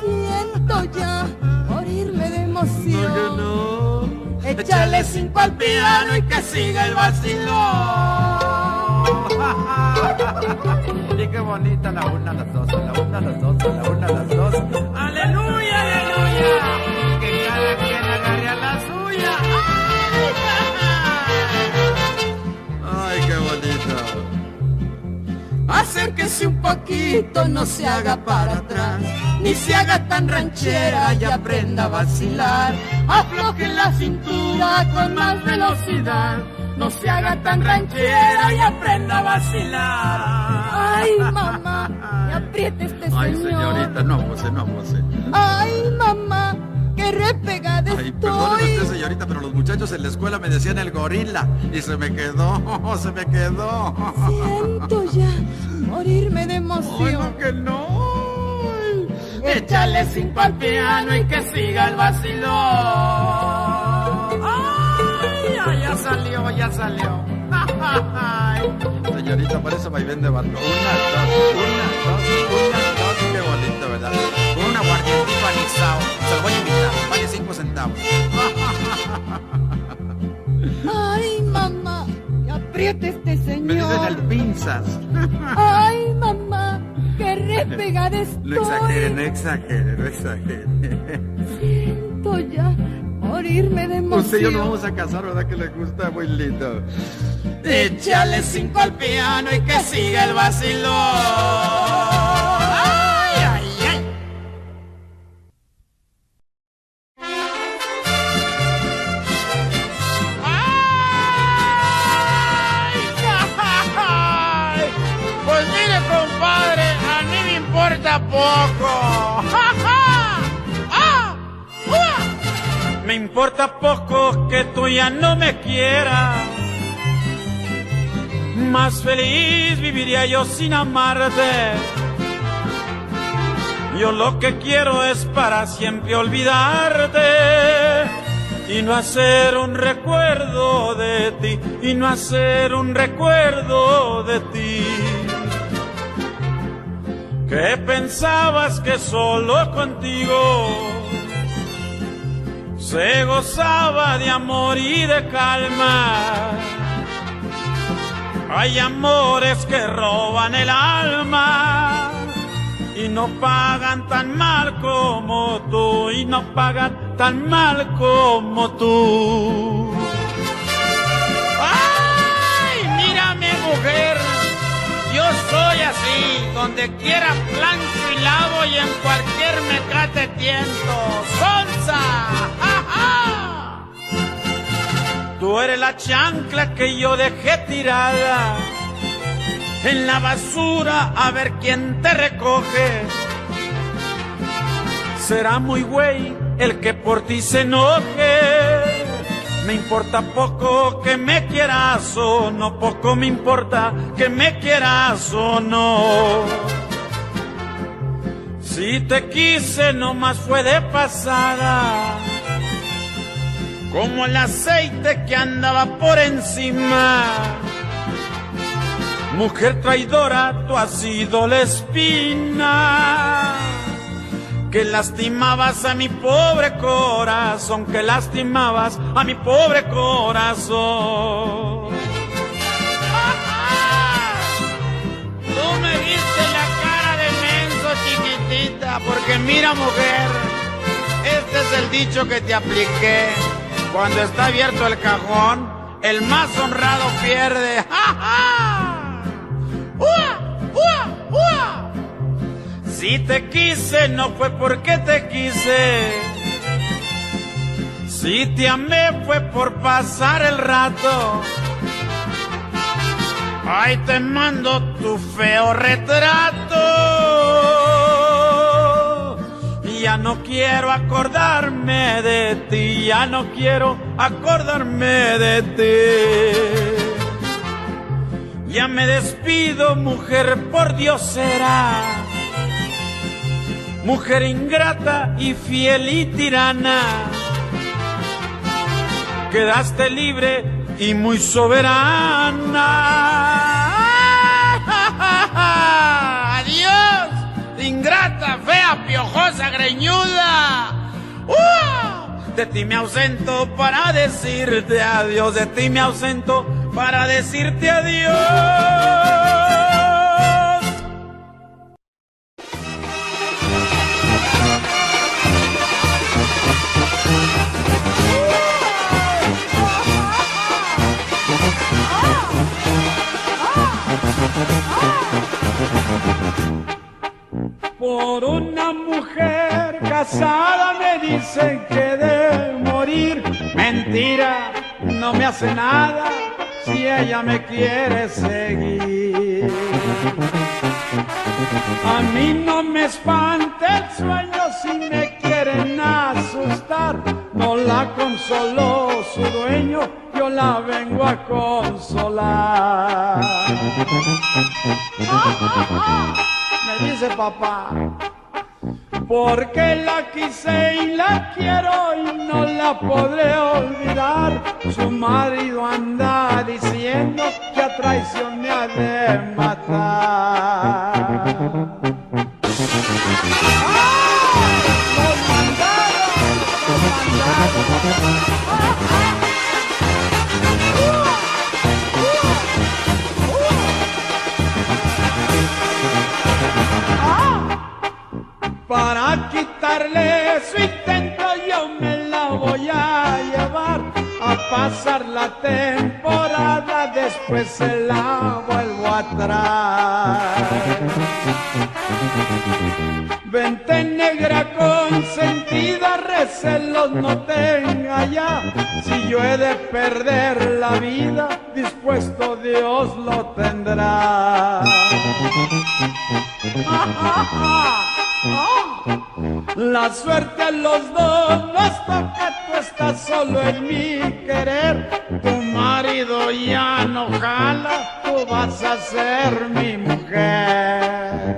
Siento ya morirme de No, emoción. que no. Échale cinco al piano y que siga el vacilón. Y qué bonita la una, las dos, la Un poquito, no se haga para atrás, ni se haga tan ranchera y aprenda a vacilar. Afloje la cintura con más velocidad, no se haga tan ranchera y aprenda a vacilar. Ay, mamá, me aprieta este señor. Ay, señorita, no abuse, no abuse. Ay, mamá, qué repegada Ay, perdóneme estoy. usted, señorita, pero los muchachos en la escuela me decían el gorila y se me quedó, se me quedó. Siento ya morirme de emoción. no, que no. Échale cinco al piano y que siga el vacilón. ¡Ay, ay, ya salió, ya salió! Ay, señorita, por eso vaivén de barco. Una, dos, una, dos, una, dos. Qué bonito, ¿verdad? Con un aguardientito anisado. Se lo voy a invitar. Vale cinco centavos. Ay, mamá, me aprieta este Me dicen el señor. pinzas. Ay, mamá, qué repegada No exagere, no estoy. exagere, no exagere. Siento ya morirme de emoción. Usted y yo nos vamos a casar, ¿verdad? Que le gusta muy lindo. Échale cinco al piano y que siga el vacilón. Importa poco que tú ya no me quieras. Más feliz viviría yo sin amarte. Yo lo que quiero es para siempre olvidarte y no hacer un recuerdo de ti y no hacer un recuerdo de ti. Que pensabas que solo contigo se gozaba de amor y de calma. Hay amores que roban el alma y no pagan tan mal como tú, y no pagan tan mal como tú. ¡Ay! Mírame, mujer. Yo soy así, donde quiera plancho y lavo y en cualquier mecate tiento. ¡Sonsa! ¡Ja, ja! Tú eres la chancla que yo dejé tirada en la basura a ver quién te recoge. Será muy güey el que por ti se enoje. Me importa poco que me quieras o no, poco me importa que me quieras o no. Si te quise nomás fue de pasada como el aceite que andaba por encima. Mujer traidora, tú has sido la espina que lastimabas a mi pobre corazón, que lastimabas a mi pobre corazón. Tú me viste la cara de menso chiquitita, porque mira mujer, este es el dicho que te apliqué. Cuando está abierto el cajón, el más honrado pierde. ¡Ja, ja! ¡Ua! Si te quise no fue porque te quise. Si te amé fue por pasar el rato. Ay, te mando tu feo retrato. Ya no quiero acordarme de ti, ya no quiero acordarme de ti. Ya me despido, mujer, por Dios será. Mujer ingrata y fiel y tirana. Quedaste libre y muy soberana. Adiós, ingrata, fea, piojosa, greñuda. ¡Uh! De ti me ausento para decirte adiós, de ti me ausento para decirte adiós. Por una mujer casada me dicen que de morir. Mentira, no me hace nada si ella me quiere seguir. A mí no me espanta el sueño si me quieren asustar. No la consoló su dueño, yo la vengo a consolar. Me dice papá, porque la quise y la quiero y no la podré olvidar. Su marido anda diciendo que a traición me ha de matar. Para quitarle su intento yo me la voy a llevar a pasar la temporada, después se la vuelvo a traer. Vente negra recelos no tenga ya. Si yo he de perder la vida, dispuesto Dios lo tendrá. La suerte a los dos nos toca, tú estás solo en mi querer. Tu marido ya no jala, tú vas a ser mi mujer.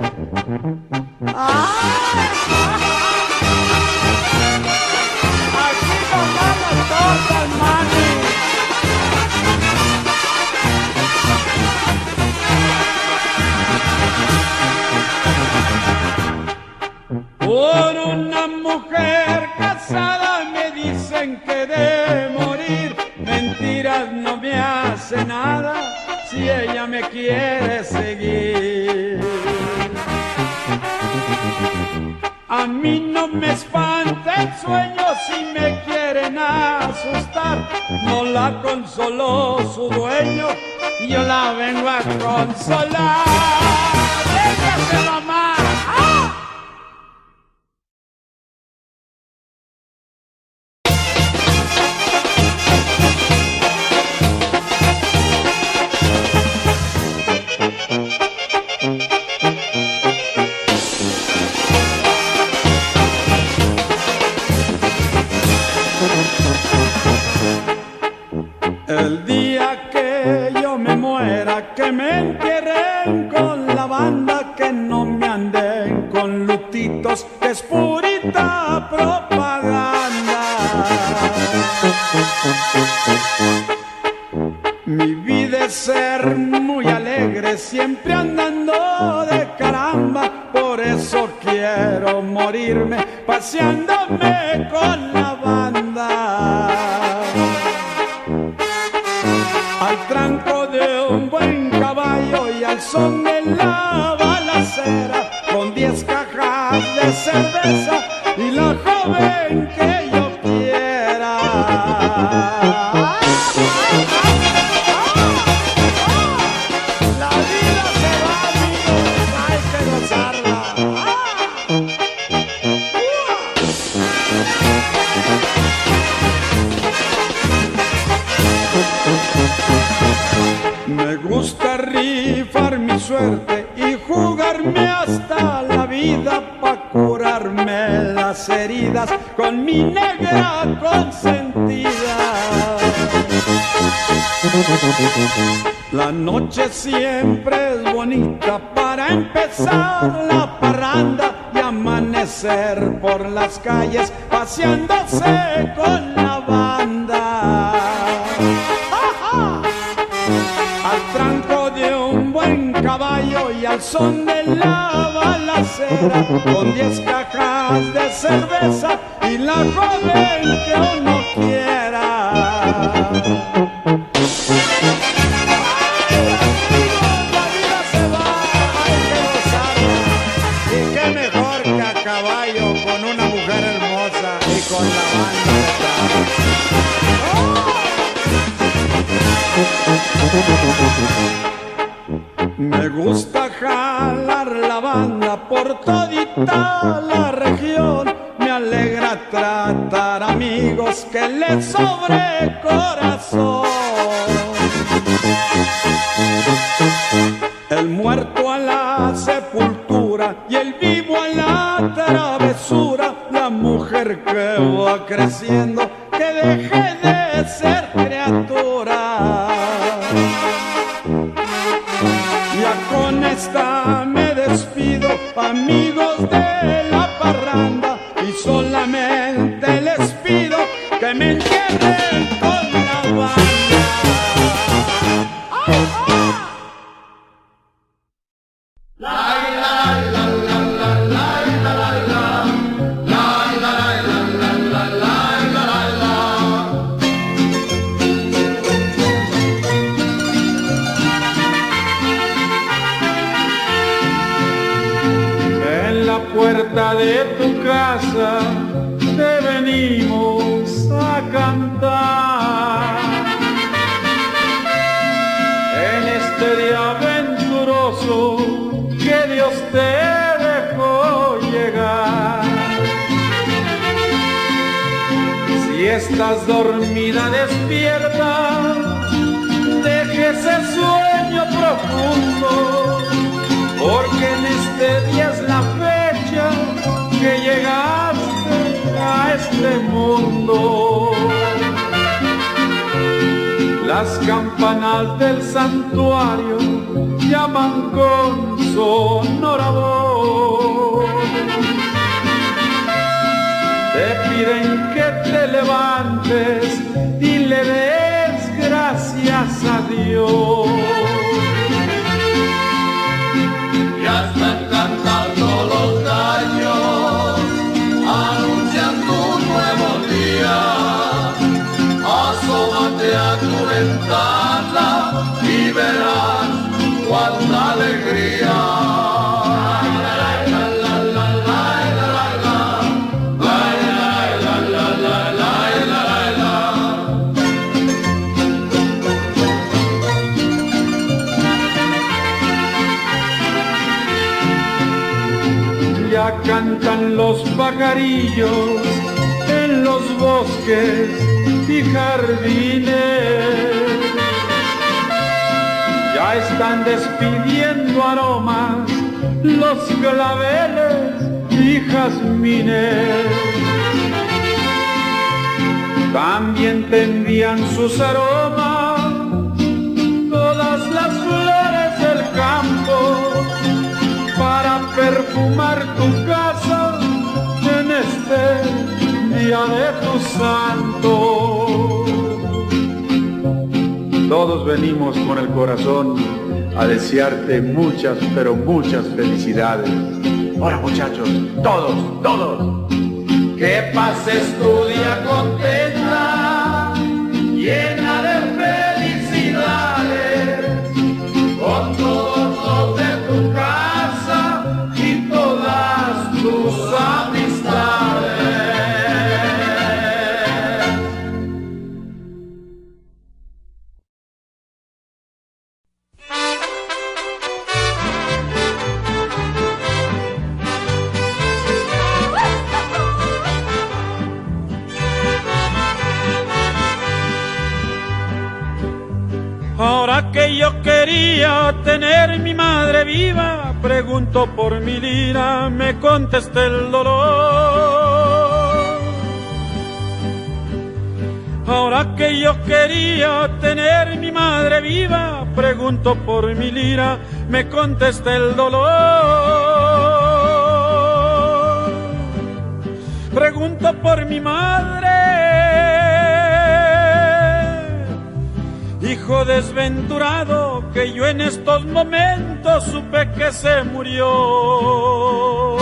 Mujer casada me dicen que de morir. Mentiras no me hace nada si ella me quiere seguir. A mí no me espanta el sueño si me quieren asustar. No la consoló su dueño, yo la vengo a consolar. ¡Déjate, mamá! ¡Ah! El día que yo me muera, que me entierren con la banda, que no me anden con lutitos, es purita propaganda. Mi vida es ser muy alegre, siempre andando de caramba, por eso quiero morirme paseándome con la banda al tranco de un buen caballo y al son de la balacera, con diez cajas de cerveza y la joven suerte y jugarme hasta la vida para curarme las heridas con mi negra consentida. La noche siempre es bonita para empezar la parranda y amanecer por las calles paseándose con la banda. Al son de la balacera, con diez cajas de cerveza y la joven que uno quiera. La vida se va, hay que gozarla. Y qué mejor que a caballo con una mujer hermosa y con la banda. Me gusta la banda por todita la región. Me alegra tratar amigos que les sobre corazón. El muerto a la sepultura y el vivo a la travesura. La mujer que va creciendo, que deje de ser criatura. A tu ventana y verás cuánta alegría. Ya cantan los pajarillos en los bosques jardines. Ya están despidiendo aromas los claveles y jazmines. También te envían sus aromas todas las flores del campo para perfumar tu casa en este día de tu santo. Todos venimos con el corazón a desearte muchas, pero muchas felicidades. Ahora muchachos, todos, todos. Que pases tu día contenta, por mi lira, me contesta el dolor. Ahora que yo quería tener mi madre viva, pregunto por mi lira, me contesta el dolor. Pregunto por mi madre hijo desventurado que yo en estos momentos supe que se murió.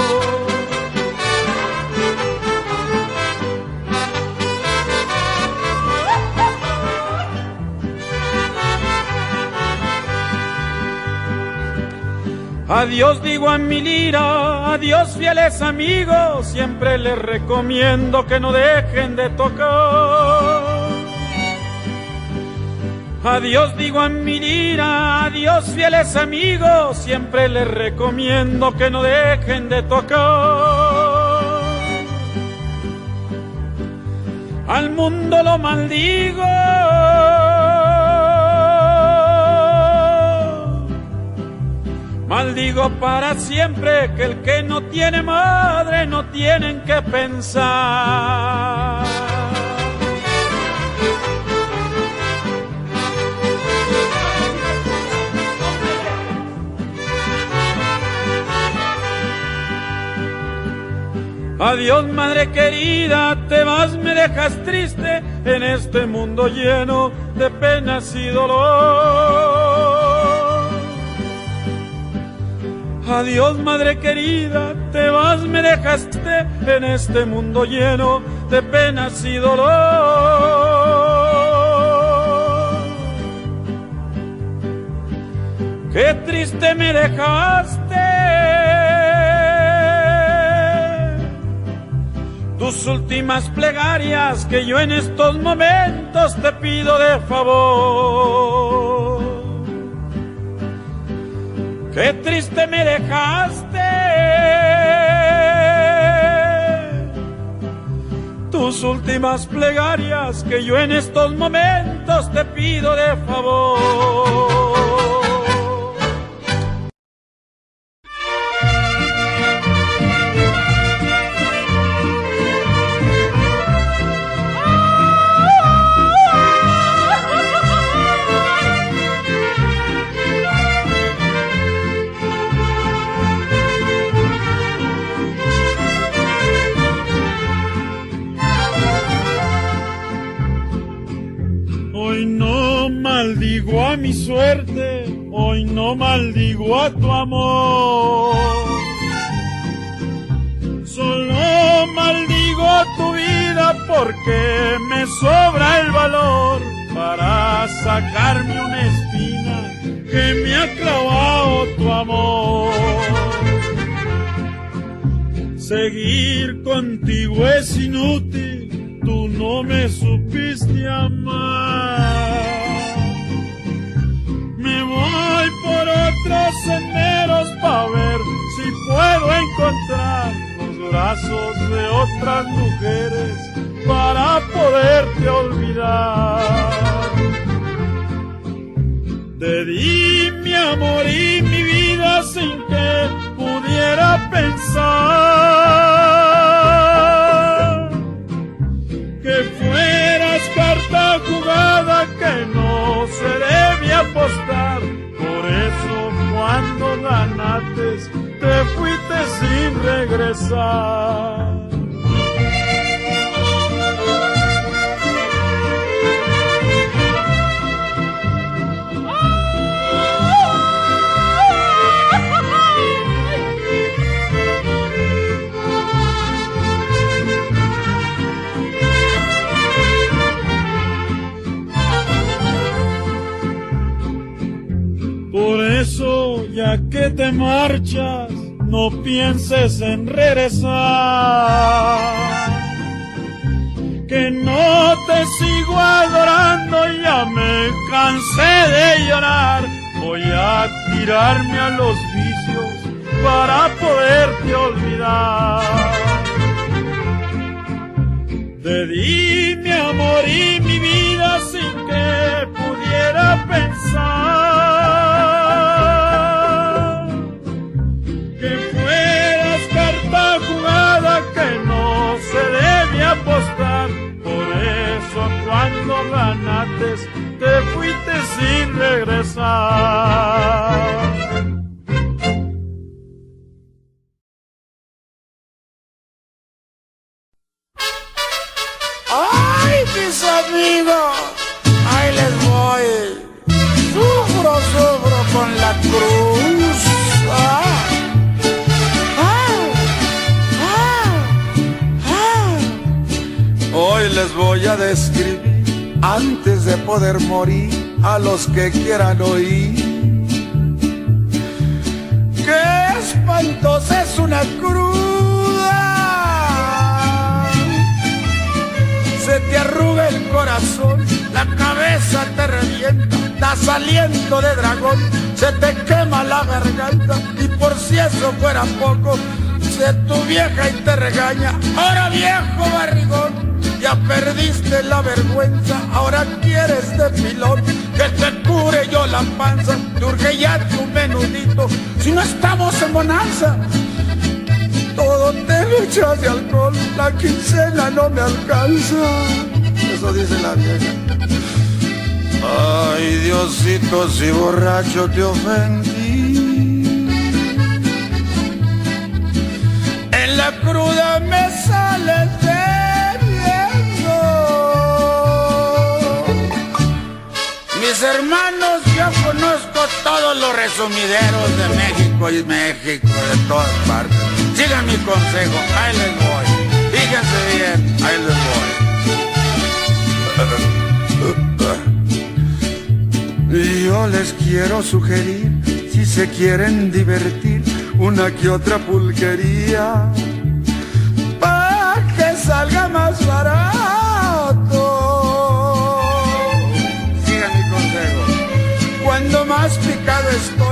Adiós digo a mi lira, adiós fieles amigos, siempre les recomiendo que no dejen de tocar. Adiós digo a mi lira, adiós fieles amigos, siempre les recomiendo que no dejen de tocar. Al mundo lo maldigo. Maldigo para siempre que el que no tiene madre no tienen que pensar. Adiós madre querida, te vas, me dejas triste en este mundo lleno de penas y dolor. Adiós madre querida, te vas, me dejas triste en este mundo lleno de penas y dolor. Qué triste me dejaste tus últimas plegarias que yo en estos momentos te pido de favor. Qué triste me dejaste. Tus últimas plegarias que yo en estos momentos te pido de favor. Tu amor. Solo maldigo tu vida porque me sobra el valor para sacarme una espina que me ha clavado tu amor. Seguir contigo es inútil, tú no me brazos de otras mujeres para poderte olvidar. Te di mi amor y mi vida sin que pudiera pensar que fueras carta jugada que no se debe apostar cuando ganaste, te fuiste sin regresar. Te marchas, no pienses en regresar. Que no te sigo adorando, ya me cansé de llorar. Voy a tirarme a los vicios para poderte olvidar. Te di mi amor y mi vida sin que pudiera pensar no se debe apostar. Por eso cuando ganates te fuiste sin regresar. A describir, antes de poder morir, a los que quieran oír. ¡Qué espantosa es una cruda! Se te arruga el corazón, la cabeza te revienta, das aliento de dragón, se te quema la garganta y por si eso fuera poco, se tu vieja y te regaña, ahora viejo barrigón, ya perdiste la vergüenza, ahora quieres de que te cure yo la panza, te urge ya tu menudito, si no estamos en bonanza. Todo te lo echas de alcohol, la quincena no me alcanza. Eso dice la vieja. Ay, Diosito, si borracho te ofendí. En la cruda me sales Mis hermanos, yo conozco todos los resumideros de México y México, de todas partes. Sigan mi consejo, ahí les voy. Fíjense bien, ahí les voy. Yo les quiero sugerir, si se quieren divertir, una que otra pulquería, para que salga más barato.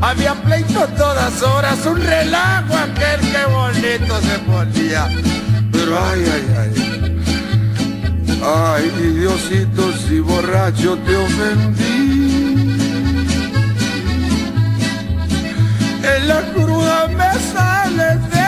Había pleito todas horas, un relajo aquel que bonito se ponía. Pero ay, ay, ay. Ay, Diosito, si borracho te ofendí. En la cruda me sales bebiendo.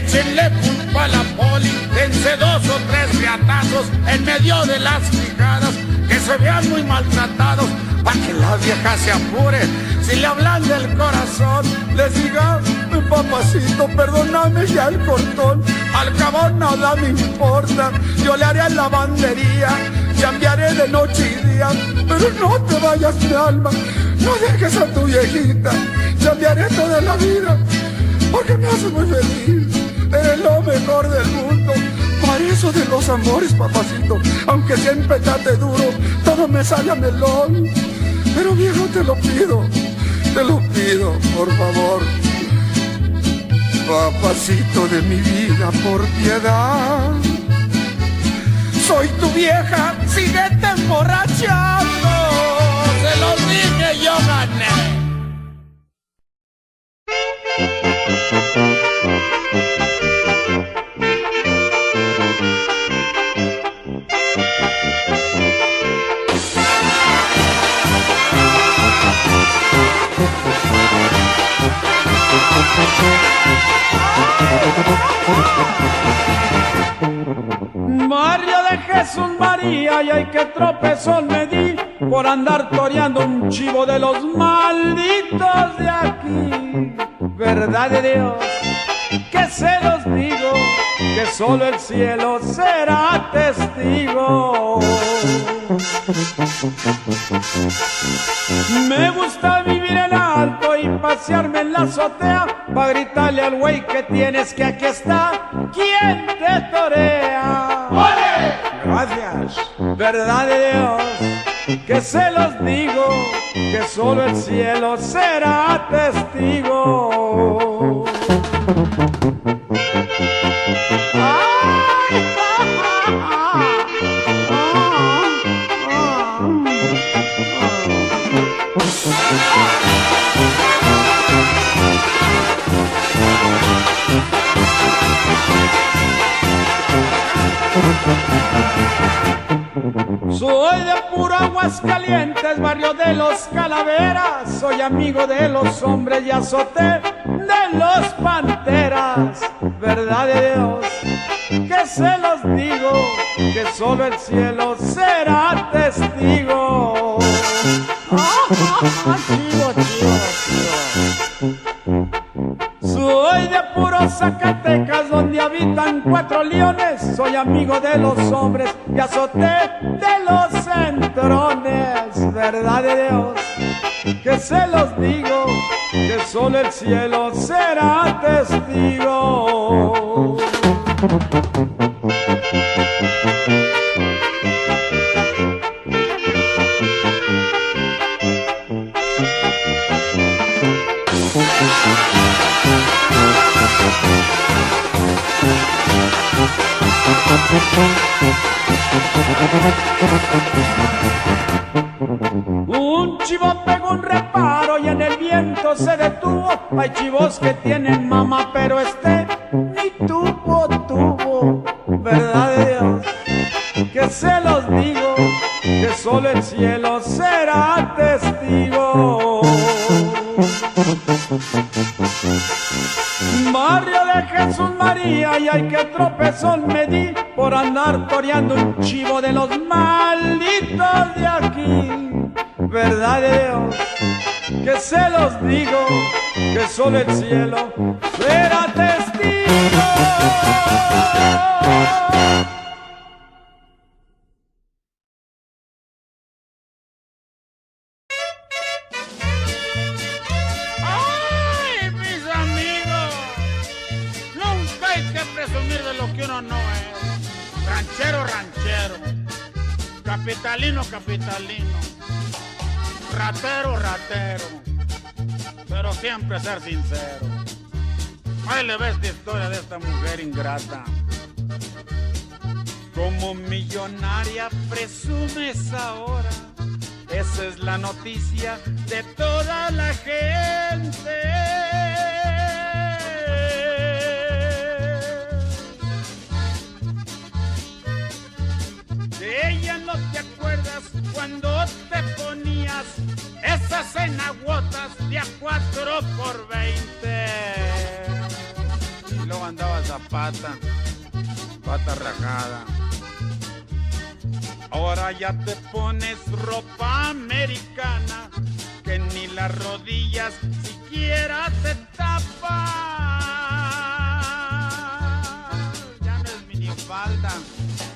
échenle culpa a la poli, dense dos o tres riatazos en medio de las fijadas, que se vean muy maltratados, para que la vieja se apure. Si le hablan del corazón, les diga, mi papacito, perdóname ya el cortón, al cabo nada me importa, yo le haré lavandería, cambiaré de noche y día, pero no te vayas mi alma, no dejes a tu viejita, cambiaré toda la vida, porque me hace muy feliz, eres lo mejor del mundo. Para eso de los amores, papacito, aunque siempre trate duro, todo me sale a melón. Pero viejo, te lo pido, te lo pido, por favor. Papacito de mi vida, por piedad. Soy tu vieja, síguete emborrachando. Se los dije, yo gané. Jesús María, y hay que tropezón me di por andar toreando un chivo de los malditos de aquí. Verdad de Dios, que se los digo, solo el cielo será testigo. Me gusta vivir en alto y pasearme en la azotea para gritarle al güey que tienes que aquí está quien te torea. Gracias, verdad de Dios, que se los digo, que solo el cielo será testigo. Soy de puro Aguascalientes, barrio de los Calaveras. Soy amigo de los hombres y azoté de los panteras. Verdad de Dios, que se los digo, que solo el cielo será testigo. Soy de puro Zacatecas, donde habitan cuatro leones. Amigo de los hombres y azoté de los centrones. Verdad de Dios, que se los digo, que solo el cielo será testigo. Un chivo pegó un reparo y en el viento se detuvo. Hay chivos que tienen mamá, pero este solo el cielo Como millonaria presumes ahora. Esa es la noticia de toda la gente. De ella no te acuerdas cuando te ponías esas enaguotas de a 4 por 20. Luego andabas a pata, pata rajada. Ahora ya te pones ropa americana que ni las rodillas siquiera te tapan. Ya no es minifalda,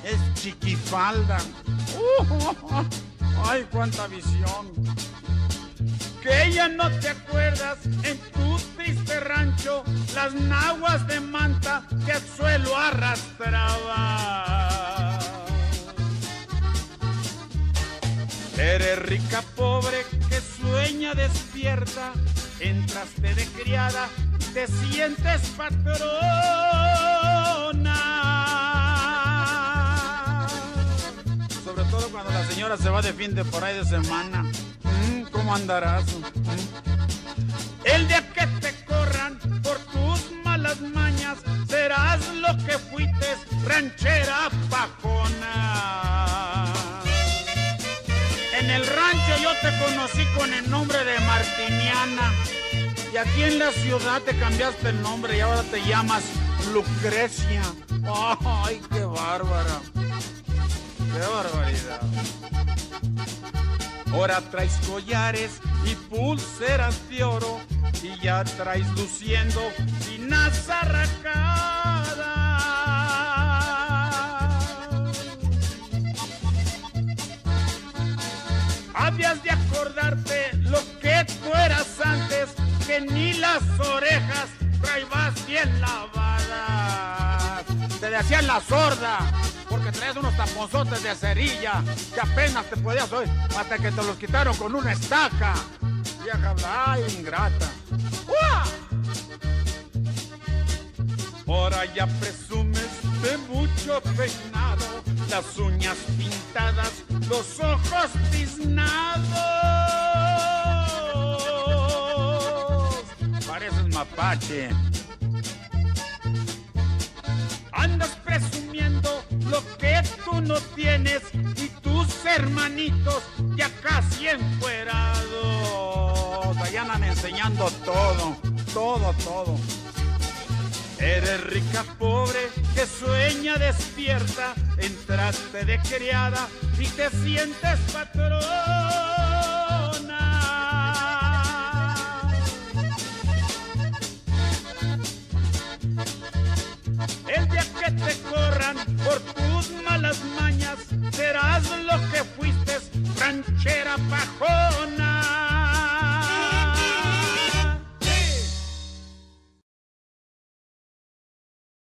es chiquifalda. Uh, ay, cuánta visión. Que ya no te acuerdas en tu triste rancho las naguas de manta que el suelo arrastraba. Eres rica, pobre, que sueña despierta. Entraste de criada, te sientes patrona. Sobre todo cuando la señora se va de fin de por ahí de semana. Mm, ¿Cómo andarás? Mm. El día que te que fuiste, ranchera pajona. En el rancho yo te conocí con el nombre de Martiniana. Y aquí en la ciudad te cambiaste el nombre y ahora te llamas Lucrecia. ¡Ay, qué bárbara! ¡Qué barbaridad! Ahora traes collares y pulseras de oro y ya traes luciendo finas arracadas. recordarte lo que tú eras antes, que ni las orejas traibas bien lavadas. Te decían la sorda, porque traías unos taponzotes de cerilla que apenas te podías oír, hasta que te los quitaron con una estaca. Vieja, ay, ingrata. ¡Uah! Ahora ya presumes de mucho peinado, las uñas pintadas, los ojos tiznados. Pareces mapache. Andas presumiendo lo que tú no tienes y tus hermanitos ya casi enfuerados. Allá andan enseñando todo, todo, todo. Eres rica, pobre, que sueña despierta, entraste de criada y te sientes patrona. El día que te corran por tus malas mañas, serás lo que fuiste, ranchera pajona.